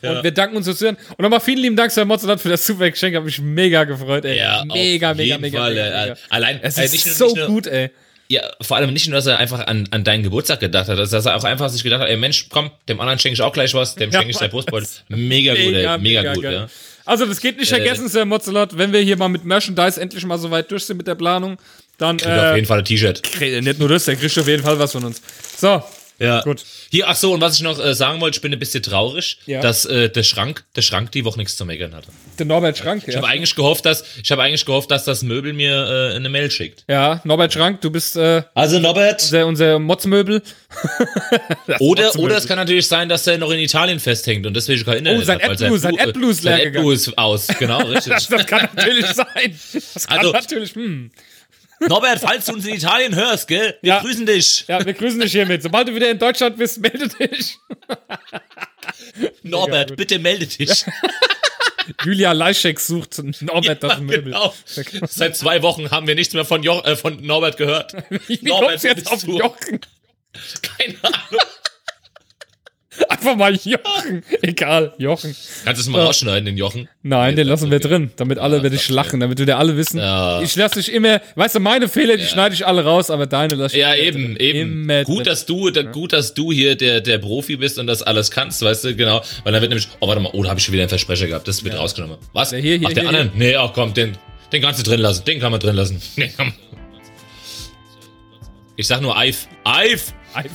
Ja. Und wir danken uns fürs Zuhören. Und nochmal vielen lieben Dank, Sir Mozart, für das super Geschenk. Hat mich mega gefreut, ey. Ja, mega, auf mega, jeden mega, Fall, mega, äh, mega. Allein, Es äh, ist nur- so nur- gut, ey. Ja, vor allem nicht nur, dass er einfach an, an deinen Geburtstag gedacht hat, dass er auch einfach sich gedacht hat, ey Mensch, komm, dem anderen schenke ich auch gleich was, dem Ja, schenke ich sein Brustbeutel. Mega gut, ey, mega, gut, geil. ja. Also, das geht nicht Äh, vergessen, Sir Mozart, wenn wir hier mal mit Merchandise endlich mal so weit durch sind mit der Planung, dann, Kriegt auf äh, jeden Fall ein T-Shirt. nicht nur das, der kriegt auf jeden Fall was von uns. So, Ja. gut. Hier, ach so, und was ich noch äh, sagen wollte, ich bin ein bisschen traurig, Ja. dass äh, der Schrank, der Schrank die Woche nichts zu meckern hatte. Der Norbert Schrank, Ich ja. habe eigentlich gehofft, dass ich habe eigentlich gehofft, dass das Möbel mir äh, eine Mail schickt. Ja, Norbert Schrank, du bist äh, Also Norbert, unser, unser Motzmöbel. oder trotzdem oder es kann natürlich sein, dass er noch in Italien festhängt und deswegen kein Internet Oh, sein AdBlue- sein äh, AdBlue ist leer sein gegangen. Ist aus, genau, richtig. Das kann natürlich sein. Das kann Also- natürlich, hm. Norbert, falls du uns in Italien hörst, gell, wir Ja. grüßen dich. Ja, wir grüßen dich hiermit. Sobald du wieder in Deutschland bist, melde dich. Norbert, gut. bitte melde dich. Julia Leischek sucht Norbert das Ja, Möbel. genau. Seit zwei Wochen haben wir nichts mehr von, jo äh, von Norbert gehört. Wie Norbert, jetzt auf Jochen? Keine Ahnung. Einfach mal Jochen. Egal, Jochen. Kannst du es mal rausschneiden, den Jochen? Nein, den lassen wir drin, damit alle über dich lachen, damit wir alle wissen. Ja. Ich lasse dich immer, weißt du, meine Fehler, die schneide ich alle raus, aber deine lasse ich Ja, eben, eben. Gut, dass du, gut, dass du hier der, der Profi bist und das alles kannst, weißt du, genau. Weil dann wird nämlich, oh, warte mal, oh, da habe ich schon wieder einen Versprecher gehabt, das wird rausgenommen. Was? Hier, hier, Ach, der anderen? Nee, ach komm, den, den kannst du drin lassen, den kann man drin lassen. Ich sag nur Eif. Eif! Ein-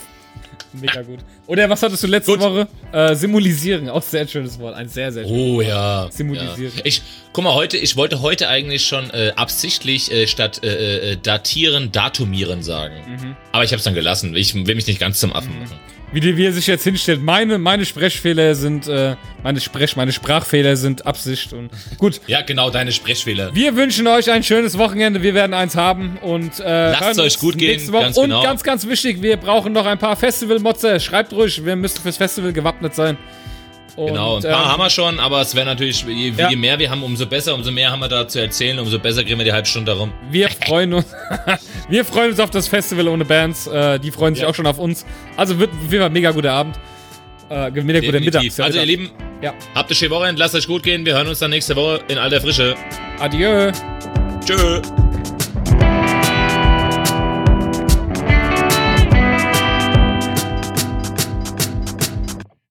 Mega gut. Oder was hattest du letzte Gut. Woche? Äh, symbolisieren, auch sehr schönes Wort. Ein sehr, sehr schönes Oh ja. Symbolisieren. Ja. Ich, guck mal, heute, ich wollte heute eigentlich schon äh, absichtlich äh, statt äh, äh, datieren, datumieren sagen. Mhm. Aber ich habe es dann gelassen. Ich will mich nicht ganz zum Affen machen. Wie, die, wie er sich jetzt hinstellt. Meine, meine Sprechfehler sind, äh, meine Sprech, meine Sprachfehler sind Absicht und gut. Ja, genau, deine Sprechfehler. Wir wünschen euch ein schönes Wochenende. Wir werden eins haben und äh, hören euch uns gut gehen, ganz und genau. ganz, ganz wichtig, wir brauchen noch ein paar Festival-Motze. Schreibt ruhig, wir müssen fürs Festival gewappnet sein. Und, Genau, ein paar ähm, haben wir schon, aber es wäre natürlich, je, Ja. je mehr wir haben, umso besser, umso mehr haben wir da zu erzählen, umso besser kriegen wir die halbe Stunde darum. Wir freuen uns. wir freuen uns auf das Festival ohne Bands. Äh, die freuen sich Ja. auch schon auf uns. Also wird auf jeden Fall ein mega guter Abend. Äh, mega guter Mittag. Definitiv. Also ihr Lieben, Ja. habt eine schöne Woche, lasst euch gut gehen, wir hören uns dann nächste Woche in alter Frische. Adieu. Tschö.